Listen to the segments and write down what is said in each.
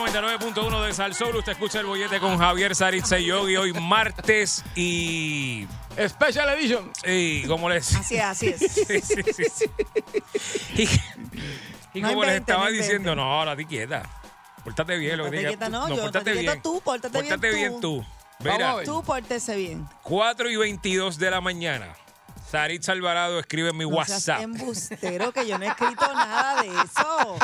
99.1 de Sal Soul. Usted escucha el bollete con Javier Saritza y Yogi hoy martes y, Special Edition. y como les Así es, así es. sí, sí, sí, sí. Y, y No como les estaba no diciendo, no, ahora ti quieta. Pórtate bien, lo que Pórtate digas. quieta, no, yo, pórtate pórtate bien. quieta tú, pórtate bien bien tú. Mira. Tú pórtese bien. 4 y 22 de la mañana. Saritza Alvarado escribe en mi No seas WhatsApp. embustero, que yo no he escrito nada de eso.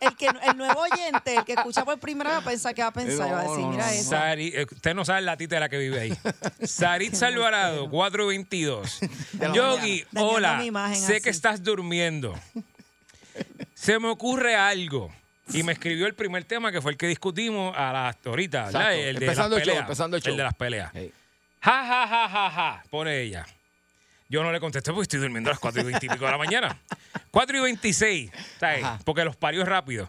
El, que, el nuevo oyente, el que escucha por primera vez, piensa que va a pensar, No, va a decir, no, mira no, eso. Sari, eh, usted no sabe la títera que vive ahí. Saritza Alvarado, 422. Yogi, hola. Sé así. que estás durmiendo. Se me ocurre algo. Y me escribió el primer tema que fue el que discutimos a las ahorita. El de Empezando las el show, peleas. empezando el show. de las peleas. Hey. Ja, ja, ja, ja, ja, pone ella. Yo no le contesté porque estoy durmiendo a las 4 y 20 y pico de la mañana. 4 y 26, ¿sabes? Ajá. Porque los parió rápido.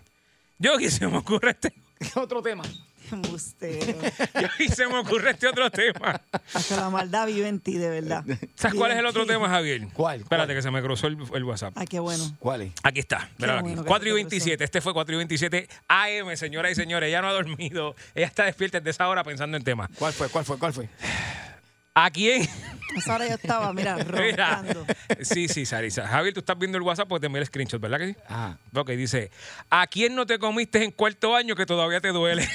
Yogi, se me ocurre este. Otro tema. Embustero. Yogi, se me ocurre este otro tema. Hasta la maldad vive en ti, de verdad. ¿Sabes cuál es el otro tema, Javier? ¿Cuál? Espérate ¿Cuál? que se me cruzó el, el WhatsApp. Ay, qué bueno. ¿Cuál es? Aquí está, míralo bueno aquí. que 4 y se te 27. Este fue 4 y 27 AM, señoras y señores. Ella no ha dormido. Ella está despierta desde esa hora pensando en temas. ¿Cuál fue? ¿Cuál fue? ¿Cuál fue? ¿A quién? Esa hora yo estaba, mira, Mira. roncando. Sí, sí, Sarisa. Javier, tú estás viendo el WhatsApp, pues te envié el screenshot, ¿verdad que sí? Ajá. Ok, dice, ¿a quién no te comiste en cuarto año que todavía te duele?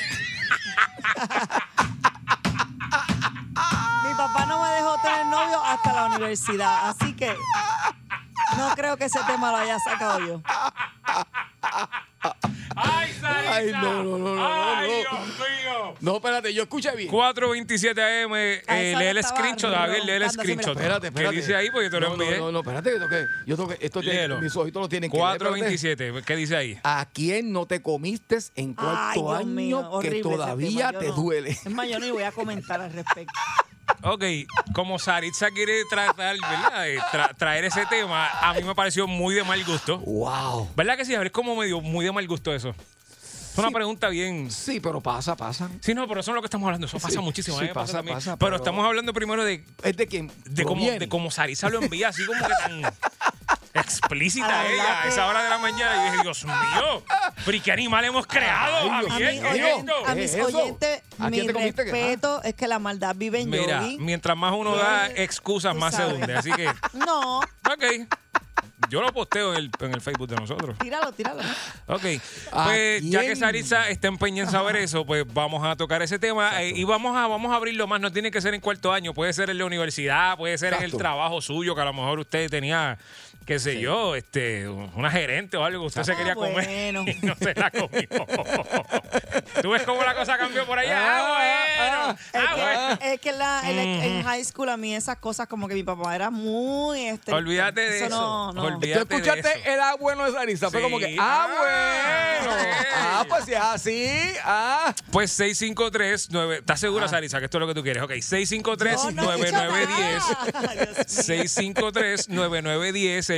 Mi papá no me dejó tener novio hasta la universidad, así que no creo que ese tema lo haya sacado yo. ¡Ay, no, no, no, no, ¡Ay, no. Dios mío! No, espérate, yo escuché bien. 427 AM, eh, lee el screenshot, Javier, lee el screenshot. Espérate, espérate. ¿Qué dice ahí? Porque yo te lo no, no, envié. No, no, espérate, que toque. Yo toque. Esto tiene, mis ojitos lo tienen que leer, espérate. 427, ¿qué dice ahí? ¿A quién no te comiste en cuarto año mío, que todavía tema, yo te no. duele? Es más, yo no voy a comentar al respecto. Ok, como Saritza quiere tratar, ¿verdad? tra- traer ese tema, a mí me pareció muy de mal gusto. ¡Wow! ¿Verdad que sí? A ver, es como medio muy de mal gusto eso. Es una pregunta bien. Sí, pero pasa, pasa. Sí, no, pero eso no es lo que estamos hablando. Eso pasa Sí, muchísimo. sí, me pasa, también. pasa, pero, pero- estamos hablando primero de, Es de quien de cómo, de cómo Saritza lo envía, así como que tan explícita A la ella a esa hora de la mañana. Y dije, Dios mío, pero ¿y qué animal hemos creado, Ay, A, es oyen- a ¿Qué mis es oyentes, ¿A mi quién que- respeto es que la maldad vive en Mira, Yogi. mientras más uno da excusas, más se hunde. Así que, No, ok. Yo lo posteo en el, en el Facebook de nosotros. tíralo, tíralo. Ok, ¿A pues ya que? Saritza está empeñada en saber eso, pues vamos a tocar ese tema eh, y vamos a, vamos a abrirlo más. No tiene que ser en cuarto año, puede ser en la universidad, puede ser en el Exacto. trabajo suyo, que a lo mejor usted tenía, qué sé yo, este, una gerente o algo que usted se Ah, quería comer bueno. y no se la comió. ¿Tú ves cómo la cosa cambió por allá? Ah, bueno. Es Ah, que, bueno. es que la- en, en high school a mí esas cosas como que mi papá era muy este Olvídate de eso. no, no. Olvídate. ¿Tú escuchaste de eso. el ah bueno de Sarisa? Fue Sí. como que, ah, Ah, bueno. Ah, pues si es así, ah. Pues 653 9 ¿Estás segura, Sarisa, que esto es lo que tú quieres? Ok, 653 Yo no he dicho 9910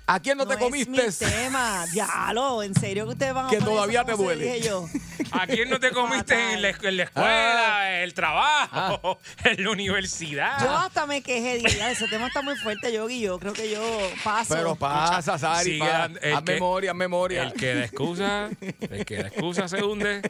¿A quién no, te es comiste? mi tema, diablo, en serio que ustedes van a Que todavía eso te duele. yo. ¿A quién no te comiste en la, en la escuela, el trabajo, en la universidad? Yo hasta me quejé, dije, "Ya, ese tema está muy fuerte, yo y yo creo que yo paso. Pero pasa, Sari, Sigue pa- haz que- memoria, haz memoria. El que da excusa, el que da excusa se hunde.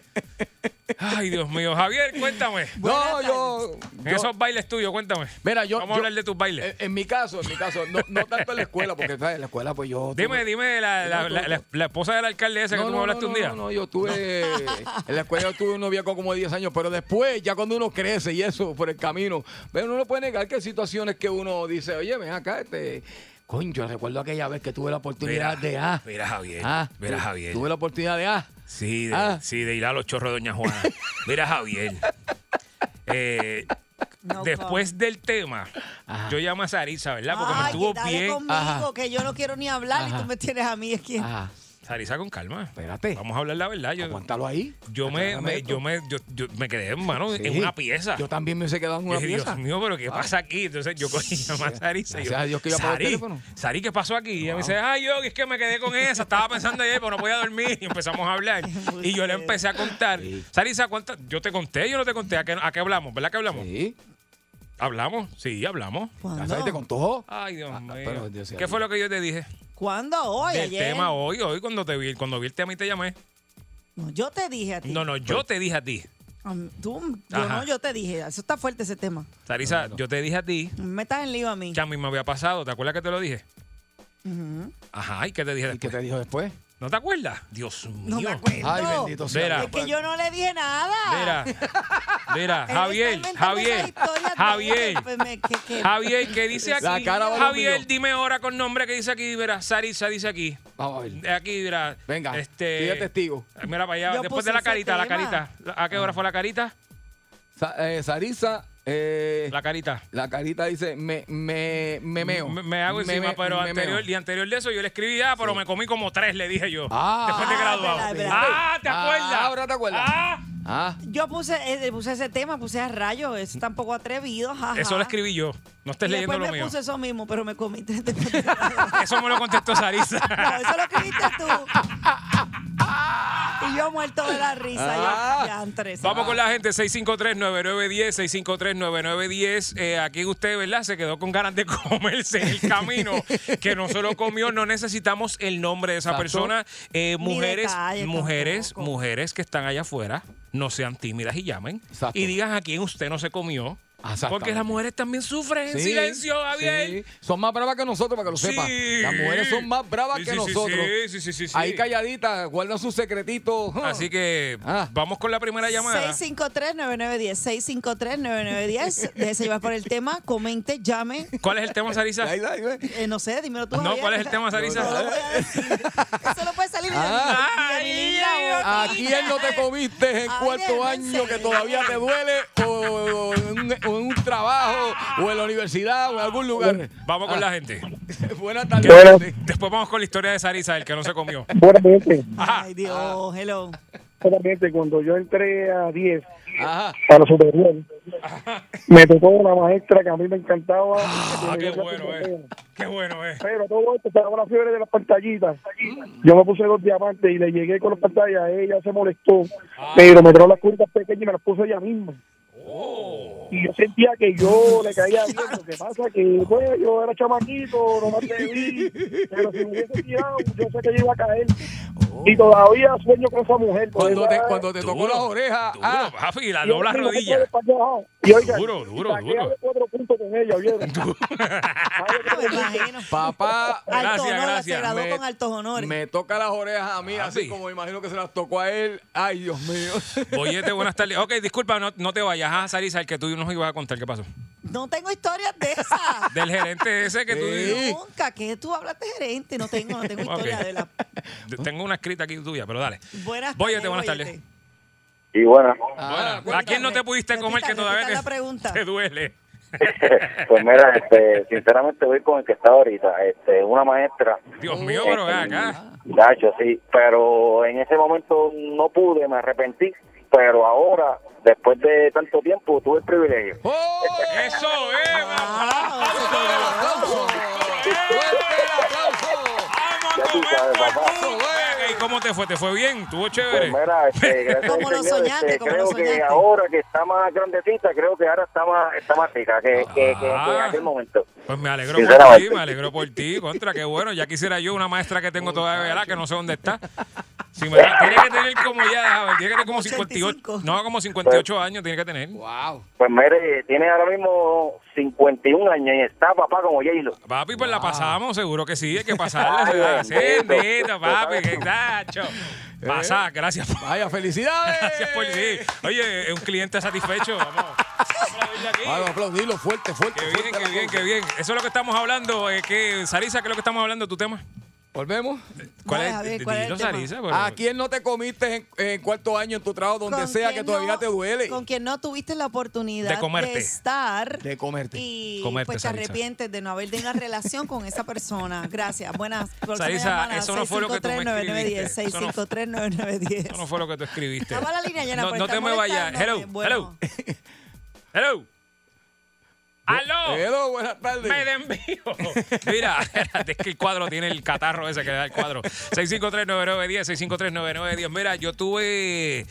Ay, Dios mío. Javier, cuéntame. No, yo. Yo- esos bailes tuyos, cuéntame. Mira, yo. Vamos a yo- hablar de tus bailes. En, en mi caso, en mi caso, no, no tanto en la escuela, porque ¿sabes? en la escuela, pues yo. Dime, tuve- dime la, la, la- la- esposa del alcalde ese que tú me hablaste un día. No, no, yo tuve. En la escuela yo tuve un noviazgo como de 10 años, pero después, ya cuando uno crece y eso por el camino, pero uno no puede negar que hay situaciones que uno dice, oye, ven acá, este. Coño, recuerdo aquella vez que tuve la oportunidad de ah, Mira, Javier. ah, mira, Javier. Tuve la oportunidad de ah. Sí, de, Ah. sí, de ir a los chorros de Doña Juana. Mira, Javier. eh, No después del tema, Ajá. yo llamé a Sarisa, ¿verdad? Porque me Ay, estuvo que dale bien. conmigo, Ajá. que yo no quiero ni hablar y Ajá. tú me tienes a mí. Ah, Sarisa, con calma. espérate. Vamos a hablar la verdad. Yo, Aguántalo ahí. yo, me, me- yo, me, yo, yo me quedé, hermano, en Sí. una pieza. Yo también me hubiese quedado en Yo una dije, pieza. Dios mío, pero ¿qué pasa aquí? Entonces yo cogí a llamar a Sarisa. y yo, Gracias a Dios que iba a Sari, teléfono. Sari, ¿qué pasó aquí? Y ella me dice, ay, yo, es que me quedé con esa. Estaba pensando ayer, pero no podía dormir. Y empezamos a hablar. Y yo le empecé a contar. Sí. Sarisa, ¿cuántas? Yo te conté, yo no te conté. ¿A qué, a qué hablamos? ¿Verdad que hablamos? Sí. ¿Hablamos? Sí, hablamos. ¿Cuándo? ¿Sabes? ¿Te contó? Ay, Dios mío. pero Dios sea ¿Qué fue lo que yo te dije? ¿Cuándo? Hoy, Del ayer. tema hoy, hoy, cuando te vi, cuando vi el tema y te llamé. No, yo te dije a ti. No, no, yo te dije a ti. Um, Tú, yo Ajá. no, yo te dije. Eso está fuerte ese tema. Sarisa, yo te dije a ti Me metas en lío a mí. que a mí me había pasado. ¿Te acuerdas que te lo dije? Ajá, ¿y qué te dije ¿Y qué después? te dijo después? ¿No te acuerdas? Dios mío. No me acuerdo. Ay, bendito sea. Es que yo no le dije nada. Mira, mira, Javier, Javier, Javier, pues, que- que- Javier, ¿qué dice La aquí? cara va Javier, dime ahora con nombre que dice aquí, mira, Sarisa dice aquí. Vamos a ver. Aquí, mira. Venga, este, pide testigo. Mira para allá, Yo después de la carita, la carita. ¿A qué hora fue la carita? Sa- eh, Sarisa, eh, La carita. la carita dice, me, me, me meo. Me, me hago encima, me- pero me anterior, meo. el día anterior de eso yo le escribí, ah, pero me comí como tres, le dije yo. Ah. después de Ah, graduado. verdad. Ah, ¿te Ah, acuerdas? ahora te acuerdas. Ah, Ah, Yo puse, eh, puse ese tema, puse a rayos. Eso está un poco atrevido. jaja. eso lo escribí yo. No estés Y leyendo después lo me mío. puse eso mismo, pero me comí tres de- Eso me lo contestó Sarisa. No, eso lo escribiste tú. Y yo muerto de la risa. Ah. Yo, ya, tres. Vamos con la gente, 653-9910, 653-9910. Eh, aquí usted, ¿verdad? Se quedó con ganas de comerse el camino, que no se lo comió. No necesitamos el nombre de esa Exacto. persona. Eh, mujeres, mujeres, tampoco. mujeres que están allá afuera, no sean tímidas y llamen. Exacto. Y digan a quién usted no se comió. Porque las mujeres también sufren en silencio, Javier. sí. Son más bravas que nosotros, para que lo Sí. sepa. Las mujeres son más bravas Sí, que nosotros. sí, sí, sí, sí, sí. Ahí calladitas, guardan sus secretitos. Así que Ah. vamos con la primera llamada. 653-9910. 653-9910. Déjese llevar por el tema. Comente, llame. ¿Cuál es el tema, Sarisa? Eh, no sé, dímelo tú. No, Javier. ¿cuál es el tema, Sarisa? No lo. Eso no puede salir de Ah. mi- de mi. ¿A quién no te comiste en Ay, cuarto año que todavía te duele? O un, o en un trabajo, o en la universidad, o en algún lugar. Vamos con Ah. la gente. Buenas tardes. Buenas. Después vamos con la historia de Sarisa, el que no se comió. Ajá. Ay, Dios, hello. buenamente, cuando yo entré a 10 Ajá. a la superior, me tocó una maestra que a mí me encantaba. Ah, qué bueno, eh. Qué bueno, eh. Pero todo esto estaba la fiebre de las pantallitas. Yo me puse los diamantes y le llegué con las pantallas. Ella se molestó, pero me trajo las curitas pequeñas y me las puso ella misma. Y yo sentía que yo le caía bien. Lo que pasa que, pues, yo era chamaquito, no me atreví. Pero si me hubiese tirado, yo sé que yo iba a caer. Y todavía sueño con esa mujer. Cuando te, cuando te tocó las orejas. Duro, ah, papi, la Yo dobla tengo que rodilla. poner para allá. Y oiga, Duro, duro, duro. cuatro puntos con ella, ¿vieron? Me imagino. papá. Gracias, gracias. Se graduó Me- con altos honores. Me toca las orejas a mí, Papi. así como imagino que se las tocó a él. Ay, Dios mío. Boyete, buenas tardes. Ok, disculpa, no, no te vayas. Ah, Sarisa, el que tú nos ibas a contar. ¿Qué pasó? No tengo historias de esas. Del gerente ese que tú dices. Nunca. que tú hablas de gerente? No tengo, no tengo historia de la. Tengo una escrita aquí tuya, pero dale. Buenas tardes, buenas tardes. Y bueno, Ah, Bueno, ¿A quién no te pudiste comer que todavía la te, pregunta. te duele? Pues mira, este, sinceramente voy con el que está ahorita, este, una maestra, Dios mío, pero ven acá. Gacho, sí, pero en ese momento no pude, me arrepentí, pero ahora, después de tanto tiempo, tuve el privilegio. ¡Oh! ¡Eso es! Ah. ¡Aplauso! ¿Y cómo te fue? ¿Te fue bien? ¿Tuvo chévere? Pues mira, este, gracias lo Señor, soñaste, este, como creo lo que soñaste. ahora que está más grandecita, creo que ahora está más, está más rica que, que, que- que en Ah. aquel momento. Pues me alegro por ti, me alegro por ti. Contra, qué bueno. Ya quisiera yo una maestra que tengo todavía, ¿verdad? Que no sé dónde está. Sí, me da- tiene que tener como ya, ver, tiene que tener como 58. 85. No, como 58 años tiene que tener. Wow. Pues mire, tiene ahora mismo 51 años y está papá como J-Lo. Papi, pues la pasamos, seguro que sí, hay que pasarla. Ay, sí, bendito, papi, que tacho. Pasá, gracias por, Vaya, felicidades. gracias por sí. Oye, es un cliente satisfecho, vamos. Vamos a aplaudirlo fuerte, fuerte. Qué bien, fuerte qué bien, cosa. qué bien. Eso es lo que estamos hablando. Eh, que, Sarisa, ¿qué es lo que estamos hablando? ¿Tu tema? Volvemos. ¿Cuál es? Javier, ¿cuál es el Dilo, tema? Sarisa, pero- ¿A quién no te comiste en, en cuarto año en tu trabajo, donde sea que todavía no- te duele? Con quien no tuviste la oportunidad De comerte. estar. De comerte. Y Comerte, pues te arrepientes de no haber tenido una relación con esa persona. Gracias. Buenas. Sarisa, eso no fue lo que tú me 653-9910, escribiste. Eso no- 653-9910. Eso no fue lo que tú escribiste. Estaba la línea llena No, te me vayas. molestándome. Hello, Bueno. hello. Hello. ¡Aló! Hello, buenas tardes. Me de envío. Mira, es que el cuadro tiene el catarro ese que da el cuadro. 6539910, 6539910. Mira, yo tuve.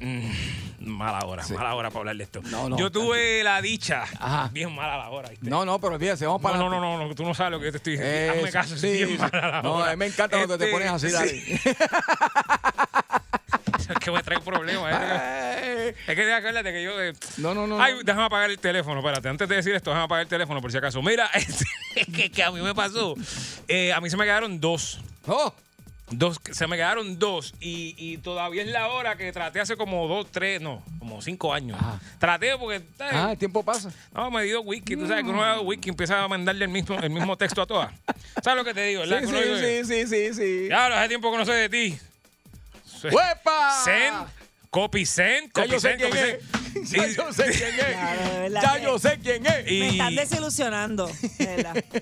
mm, mala hora, mala hora para hablar de esto. No, no, yo tuve la dicha. Ajá. Bien mala la hora. ¿viste? No, no, pero olvídese, vamos No, para no, no, no, no, tú no sabes lo que yo te estoy diciendo. Hazme caso, sí, bien sí. mala la No, hora. a mí me encanta cuando te Este, pones así, sí. Es que me trae problemas. ¿eh? Es que acuérdate que yo. eh, No, no, no. Ay, déjame apagar el teléfono, espérate. Antes de decir esto, déjame apagar el teléfono por si acaso. Mira, es que, que a mí me pasó. Eh, a mí se me quedaron dos. Oh, Dos, se me quedaron dos y, y todavía es la hora que traté hace como dos, tres, no, como cinco años. Ajá. Traté porque, ah, el tiempo pasa. no, me dio wiki, tú sabes que uno da wiki empieza a mandarle el mismo, el mismo texto a todas. ¿Sabes lo que te digo, Sí, sí, sí, sí, sí, sí. Ya, hace tiempo que no sé de ti. ¡Huepa! Send, copy Ya copy yo sé send, quién copy es. send. Ya yo sé quién Claro, de es. Ya que- yo sé quién es. Y- Me están desilusionando. de verdad.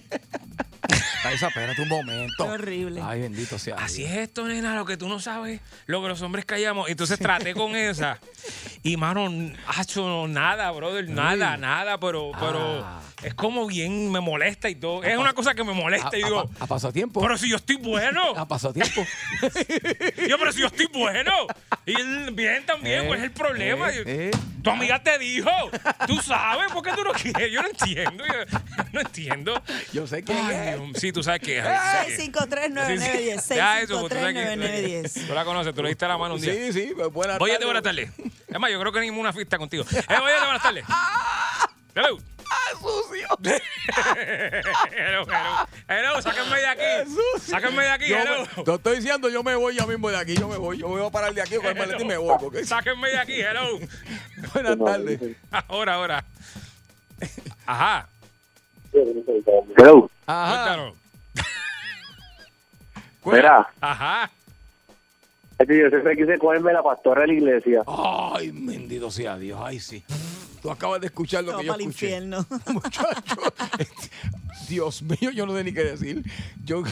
Kaisa, espérate un momento. Qué horrible. Ay, bendito sea. Así es esto, nena, lo que tú no sabes, lo que los hombres callamos. Entonces traté con esa. Y, mano, ha hecho nada, brother, nada, nada, pero, pero Ah. Es como bien, me molesta y todo. Es una cosa que me A, molesta y a- digo, a pasatiempo. pero si yo estoy bueno. A pasatiempo. Yo, pero si yo estoy bueno. Y él bien también, Eh, ¿cuál es el problema? eh, eh. Tu amiga te dijo, tú sabes, ¿por qué tú no quieres? Yo no entiendo, yo no entiendo. Yo sé quién Ay, sí, tú sabes que que es. 653-9910. Ya, eso, pues, tú sabes que- 653-9910. Tú la conoces, tú le diste la mano un día. Sí, sí, pues buenas Oye, tardes. buenas tardes. Es más, yo creo que ni una fiesta contigo. Eh, oye, buenas tardes. Hello. ¡Ah, sucio! Hello, hello. Hello, sáquenme de aquí. Sáquenme de aquí, Yo hello. me, te estoy diciendo, yo me voy ya mismo de aquí, yo me voy. Yo me voy a parar de aquí con el maletín y me voy. Porque... Sáquenme de aquí, hello. Buenas tardes. Ahora, ahora. Ajá. Hello. Ajá. Cuéntanos. Mira, Ajá. yo siempre quise cogerme la pastora de la iglesia. Ay, bendito sea Dios. Ay, sí. Tú acabas de escuchar lo No, que yo para el escuché. infierno. Muchacho. Dios mío, yo no sé ni qué decir. Yo.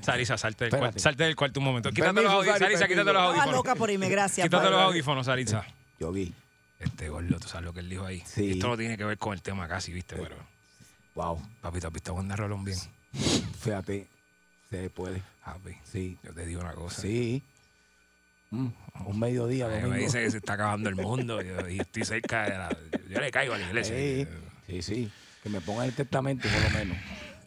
Sarisa, salte del, cuarto, salte del cuarto un momento. Quítate Permiso, los audífonos. Sari, Sarisa, quítate permiso. los Estaba audífonos. loca por irme, gracias. Quítate padre. los audífonos, Sarisa. Yo vi. Este gordo, tú sabes lo que él dijo ahí. Sí. Esto no tiene que ver con el tema casi, ¿viste? Pero, Wow. papito, ¿has visto a Wanda Rolón bien? Fíjate. Se puede. Papi, Sí. yo te digo una cosa. Sí. Mm, un mediodía, Ay, me dice que se está acabando el mundo y estoy cerca de la... Yo le caigo a la iglesia. Sí, sí, sí. Que me pongan el testamento, por lo menos.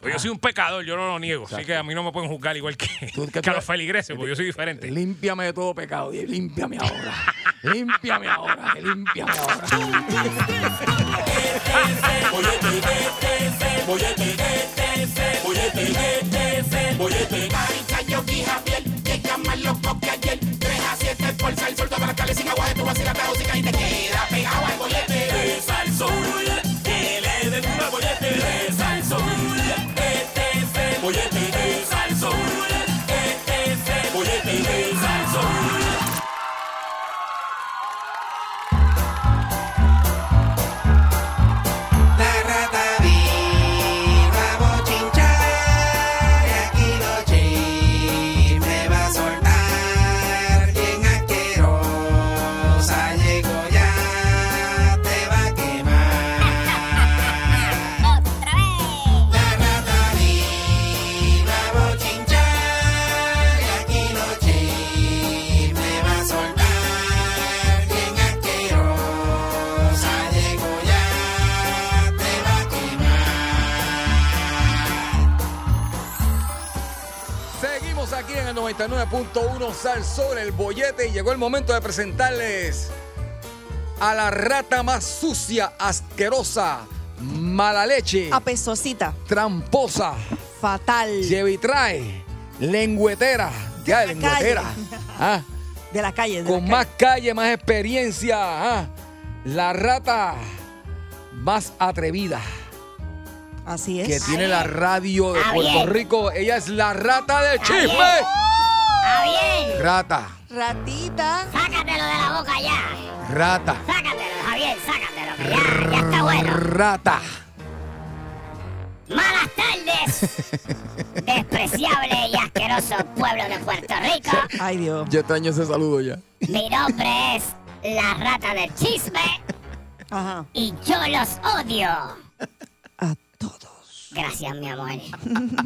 Pues yo soy un pecador, yo no lo niego. Así que a mí no me pueden juzgar igual que, Tú- que que tú- a los feligreses, porque yo soy diferente. Límpiame de todo pecado. y Límpiame ahora. límpiame ahora. Límpiame ahora. La 99.1 Sal sobre el bollete y llegó el momento de presentarles a la rata más sucia, asquerosa, mala leche, Apesosita. tramposa, Fatal. llevitrae, lengüetera, ya la lengüetera, calle. ah, De la calle. de con más calle, más experiencia, ah, la rata más atrevida Así es. que tiene la radio de Puerto. Rico. Ella es la rata del chisme. Está bien. Rata, Ratita. Sácatelo de la boca ya. rata, Sácatelo, Javier, sácatelo. Que ya, ya está bueno. rata. Malas tardes. Despreciable y asqueroso pueblo de Puerto Rico. Ay, Dios. Yo extraño ese saludo ya. Mi nombre es la rata del chisme Ajá. y yo los odio. A todos. Gracias, mi amor.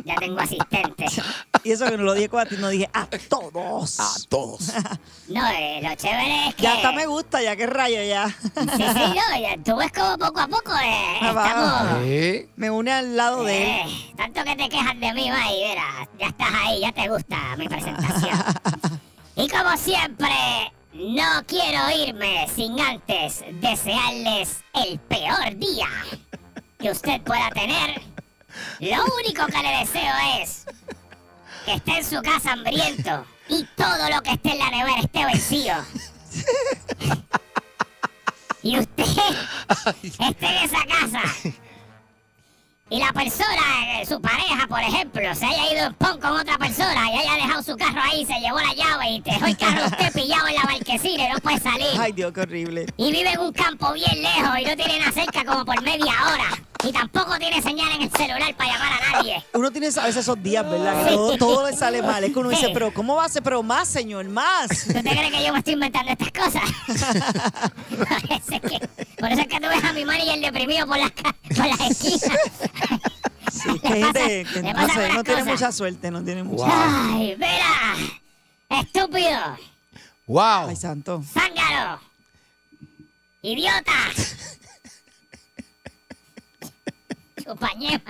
Ya tengo asistente. Y eso que no lo dije a ti, no dije a todos. A todos. No, eh, lo chévere es que... Ya hasta me gusta, ya que rayo ya. Sí, sí, no, ya, tú ves como poco a poco eh, Ah, estamos... ¿Eh? Me une al lado de él. Eh, tanto que te quejas de mí, May, verás, ya estás ahí, ya te gusta mi presentación. y como siempre, no quiero irme sin antes desearles el peor día que usted pueda tener. Lo único que le deseo es que esté en su casa hambriento y todo lo que esté en la nevera esté vencido. y usted esté en esa casa y la persona, eh, su pareja, por ejemplo, se haya ido en pon con otra persona y haya dejado su carro ahí, se llevó la llave y dejó el carro usted pillado en la marquesina y no puede salir. Ay, Dios, qué horrible. Y vive en un campo bien lejos y no tiene nada cerca como por media hora. Y tampoco tiene señal en el celular para llamar a nadie. Uno tiene a veces esos días, ¿verdad? Que todo, todo le sale mal. Es que uno dice, pero ¿cómo va a ser? Pero más, señor, más. ¿Tú te crees que yo me estoy inventando estas cosas? por, eso es que, por eso es que tú ves a mi manager deprimido por las, por las esquinas. Sí, gente que Le no, sé, no tiene mucha suerte, no tiene mucha Ay, mira. Estúpido. Wow. Ay, santo. ¡Zángaro! ¡Idiota! ¡Chupañema!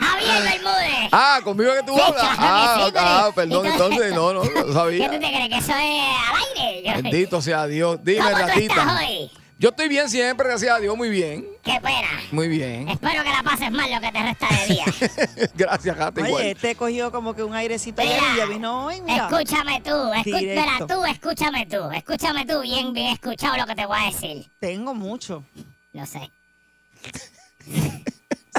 ¡Javier Bermúdez! Ah, conmigo que tú hablas. Ah, sí, ah, perdón, entonces- no, no, no ¿Qué tú sabía. te crees? ¿Que eso es al aire? Yo- Bendito sea Dios. Dime, ¿Cómo tú estás ratita. hoy? Yo estoy bien siempre, gracias a Dios, muy bien. ¡Qué pena! Muy bien. Espero que la pases mal lo que te resta de día. gracias, Oye, igual. este cogió como que un airecito ayer y ya vino hoy, mira. escúchame tú, mira tú, escúchame tú, escúchame tú, bien, bien escuchado lo que te voy a decir. Tengo mucho. Lo sé.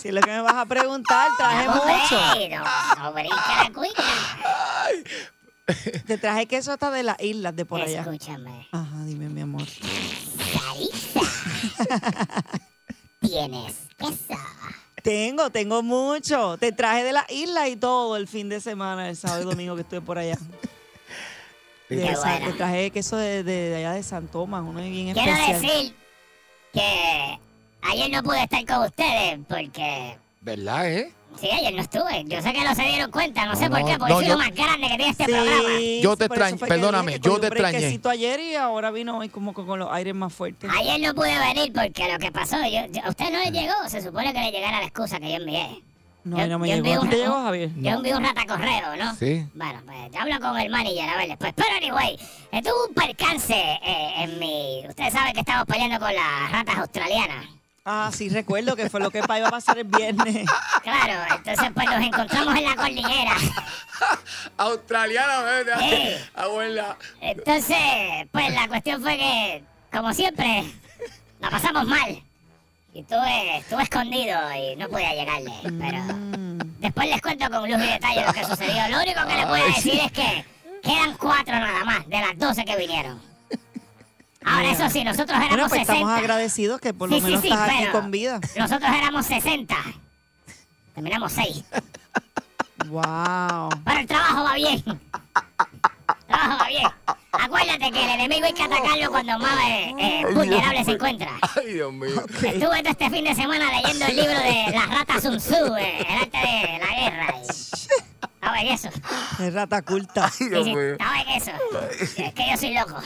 Si es lo que me vas a preguntar, traje No, mucho. No, no brinca la cuica. Te traje queso hasta de las islas de por allá. Escúchame. Ajá, dime, mi amor. Sarisa. Tienes queso. Tengo, tengo mucho. Te traje de las islas y todo el fin de semana, el sábado y domingo que estuve por allá. De Qué Sa- bueno. te traje queso de, de- de allá de San Tomás, uno bien Quiero especial. decir que ayer no pude estar con ustedes porque... ¿Verdad, eh? Sí, ayer no estuve. Yo sé que no se dieron cuenta, no sé por qué, porque no, soy yo- lo más grande que tiene este Sí, programa. Yo te que perdóname, yo te extrañé. ayer y ahora vino hoy como con los aires más fuertes. Ayer no pude venir porque lo que pasó, yo, yo- a usted no le llegó, se supone que le llegara la excusa que yo envié. No, yo- no me yo llegó. envié ¿A ti un- te llegó, Javier? Yo envié un rata correo, ¿no? Sí. Bueno, pues hablo con el manager a ver después. Pero anyway, eh, tuve un percance eh, en mi... Ustedes saben que estamos peleando con las ratas australianas. Ah, sí, recuerdo que fue lo que iba a pasar el viernes. Claro, entonces pues nos encontramos en la cordillera. Australiana, ¿verdad? Sí. Abuela. Entonces, pues la cuestión fue que, como siempre, la pasamos mal. Y estuve, estuve escondido y no podía llegarle. Pero después les cuento con luz y detalle lo que sucedió. Lo único que les puedo decir es que quedan cuatro nada más de las doce que vinieron. Ahora, eso sí, nosotros éramos Bueno, pues 60. estamos agradecidos que por lo Sí, sí, menos sí, estás aquí pero con vida. Nosotros éramos 60. Terminamos 6. Wow. Pero el trabajo va bien. El trabajo va bien. Acuérdate que el enemigo hay que atacarlo cuando más eh, eh, vulnerable se encuentra. Ay, Dios mío. Estuve todo este fin de semana leyendo el libro de las ratas Sun Tzu, eh, el arte de la guerra. Estaba en eso. Es rata culta. Sí, sí, estaba en eso. Es que yo soy loco.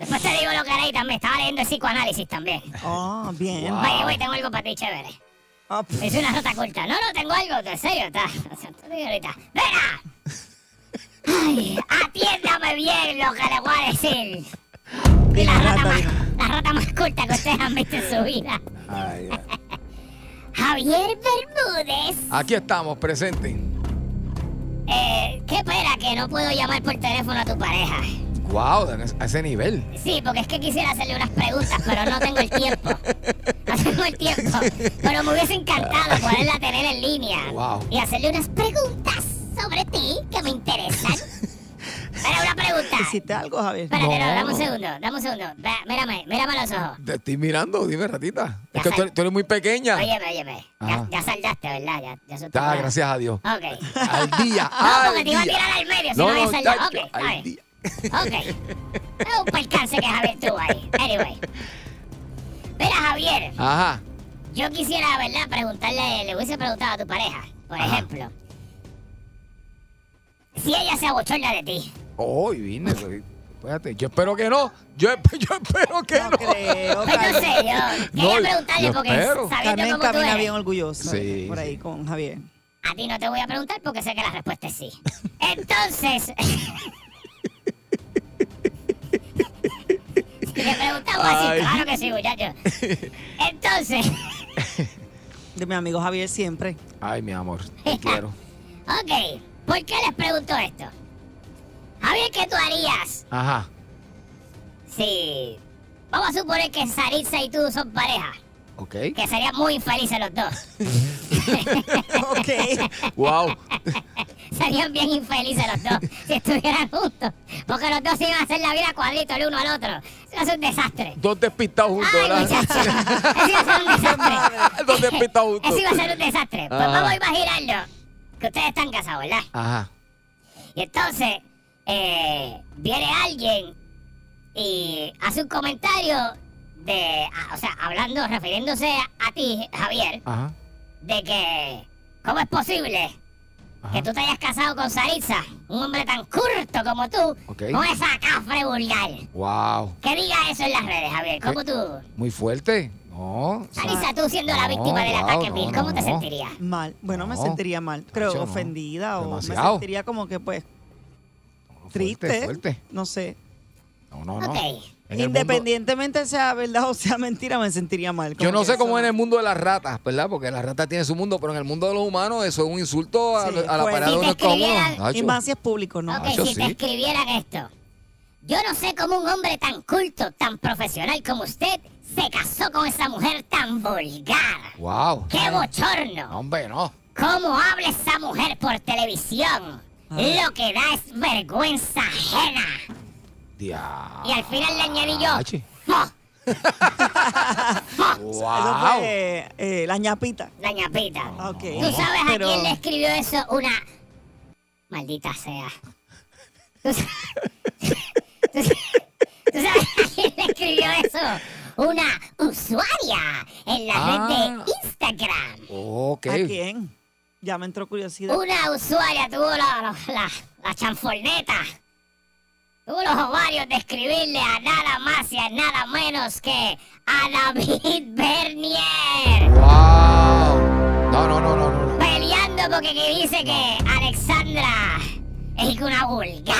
Después te digo lo que leí también. Estaba leyendo el psicoanálisis también. Oh, bien. Oye, güey, tengo algo para ti chévere. Ah. Es una nota oculta. No, no, tengo algo, en serio. Está, o sea, te digo ahorita. ¡Venga! Ay, atiéndame bien lo que le voy a decir. La rata, rata, más, la rata más culta que ustedes han visto en su vida. Ay. Javier Bermúdez. Aquí estamos, presentes. Eh, qué pena que no puedo llamar por teléfono a tu pareja. Wow, a ese nivel. Sí, porque es que quisiera hacerle unas preguntas, pero no tengo el tiempo. No tengo el tiempo. Pero me hubiese encantado poderla tener en línea. Wow. Y hacerle unas preguntas sobre ti que me interesan. Espera, una pregunta. ¿Hiciste algo, Javier? Espérate, no, No, dame un segundo, dame un segundo. Mírame, mírame a los ojos. Te estoy mirando, dime, ratita. Ya Es que tú, sal- tú eres muy pequeña. Óyeme, óyeme. Ya, Ajá. ya saldaste, ¿verdad? Ya, ya eso te Ah, gracias a Dios. Ok. Al día, No, al porque te iba a tirar al medio si No, no había saldado. Ok, está al bien. día. Ok. Es un percance que Javier tuvo ahí. Anyway. Mira, Javier, Ajá. yo quisiera, ¿verdad? Preguntarle, le hubiese preguntado a tu pareja, por Ajá. ejemplo. Si ella se abochorna de ti. Oh, vine. Espérate, yo espero que no. Yo, esp- yo espero que no. No creo. Pues no sé, yo quería No, preguntarle yo porque espero. sabiendo Carmen cómo tú camina eres, bien orgullosa Sí, por ahí sí. con Javier. a ti no te voy a preguntar porque sé que la respuesta es sí. Entonces... le preguntamos así, claro que sí, muchachos. Entonces... De mi amigo Javier siempre. Ay, mi amor, te quiero. Ok, ¿por qué les pregunto esto? Javier, ¿qué tú harías Ajá. si... Vamos a suponer que Saritza y tú son pareja, Ok. que serían muy infelices los dos. Ok. Wow. Serían bien infelices los dos si estuvieran juntos. Porque los dos iban a hacer la vida cuadrito el uno al otro. Eso ser un desastre. Dos despistados juntos, Ay, muchachos. Eso iba a ser un desastre. Dos despistados juntos. Eso iba a ser un desastre. Pues vamos a imaginarlo. Que ustedes están casados, ¿verdad? Ajá. Y entonces, eh, viene alguien y hace un comentario de, a- o sea, hablando, refiriéndose a, a ti, Javier, Ajá. de que, ¿cómo es posible Ajá. que tú te hayas casado con Saritza, un hombre tan curto como tú, Ok. con esa cafre vulgar? Wow. Que diga eso en las redes, Javier, ¿cómo tú? Muy fuerte. No. Saritza, tú siendo la no, víctima del wow, ataque no, Bill, ¿cómo no, te sentirías? Mal. Bueno, me sentiría mal. Creo Nacho, ofendida o me Demasiado. sentiría como que, pues, Fuerte, triste. Fuerte. No sé. No, no, no. Ok. En el mundo- Independientemente sea verdad o sea mentira, me sentiría mal. Yo no sé eso cómo en el mundo de las ratas, ¿verdad? Porque las ratas tienen su mundo, pero en el mundo de los humanos eso es un insulto a, Sí, a la pues, pareja si de te uno con uno. escribieran- Nacho. Y más si es público, ¿no? Ok, Nacho, si te escribieran esto. Yo no sé cómo un hombre tan culto, tan profesional como usted se casó con esa mujer tan vulgar. Wow. ¡Qué bochorno! Hombre, no. ¿Cómo habla esa mujer por televisión? Lo que da es vergüenza ajena. Dia- Y al final le añadí yo. Achi. ¡Oh! Eso Wow. fue eh, la ñapita. La ñapita. Ok. ¿Tú sabes Pero- a quién le escribió eso? Una. Maldita sea. ¿Tú sa- tú sa- tú sabes a quién le escribió eso? Una usuaria en la Ah. red de Instagram. Ok. ¿A quién? Ya me entró curiosidad. Una usuaria tuvo la, la, la chanforneta. Los ovarios de escribirle a nada más y a nada menos que a David Bernier. Wow. No, no, no, no, no. no. Peleando porque que dice que Alexandra es una vulgar.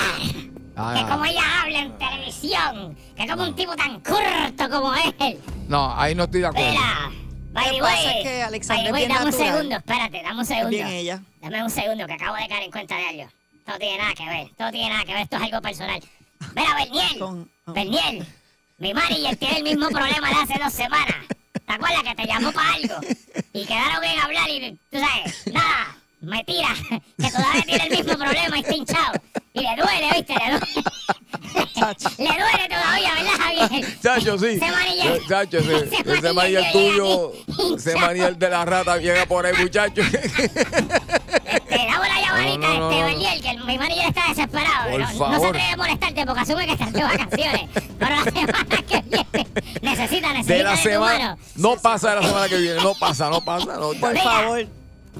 Ah, que no. como ella habla en televisión, que como un tipo tan corto como él. No, ahí no estoy de acuerdo. Mira, by the way, es que Alexandra by the way, dame un natural. segundo, espérate, dame un segundo. Bien ella. Dame un segundo que acabo de caer en cuenta de algo. Esto no tiene nada que ver, esto no tiene nada que ver, esto es algo personal. Mira, Berniel, Con-. Berniel, mi manager tiene el mismo problema de hace dos semanas. ¿Te acuerdas que te llamó para algo? Y quedaron en hablar y, tú sabes, nada, me tira, que todavía tiene el mismo problema y está hinchado. Y le duele, ¿viste? Le duele. Chacho. le duele todavía, ¿verdad, Javier? Chacho, sí. Ese manillar. Eh, Chacho, ese, Ese llega tuyo, ese manillar de la rata llega por ahí, muchacho. Te damos la llamadita, No, no, no, este, no. Berniel, que mi manager está desesperado. Por no, no se atreve a molestarte porque asume que estás de vacaciones. Pero la semana que viene necesita, necesita De la semana. mano. No pasa de la semana que viene. No pasa, no pasa. No, Por Mira. favor.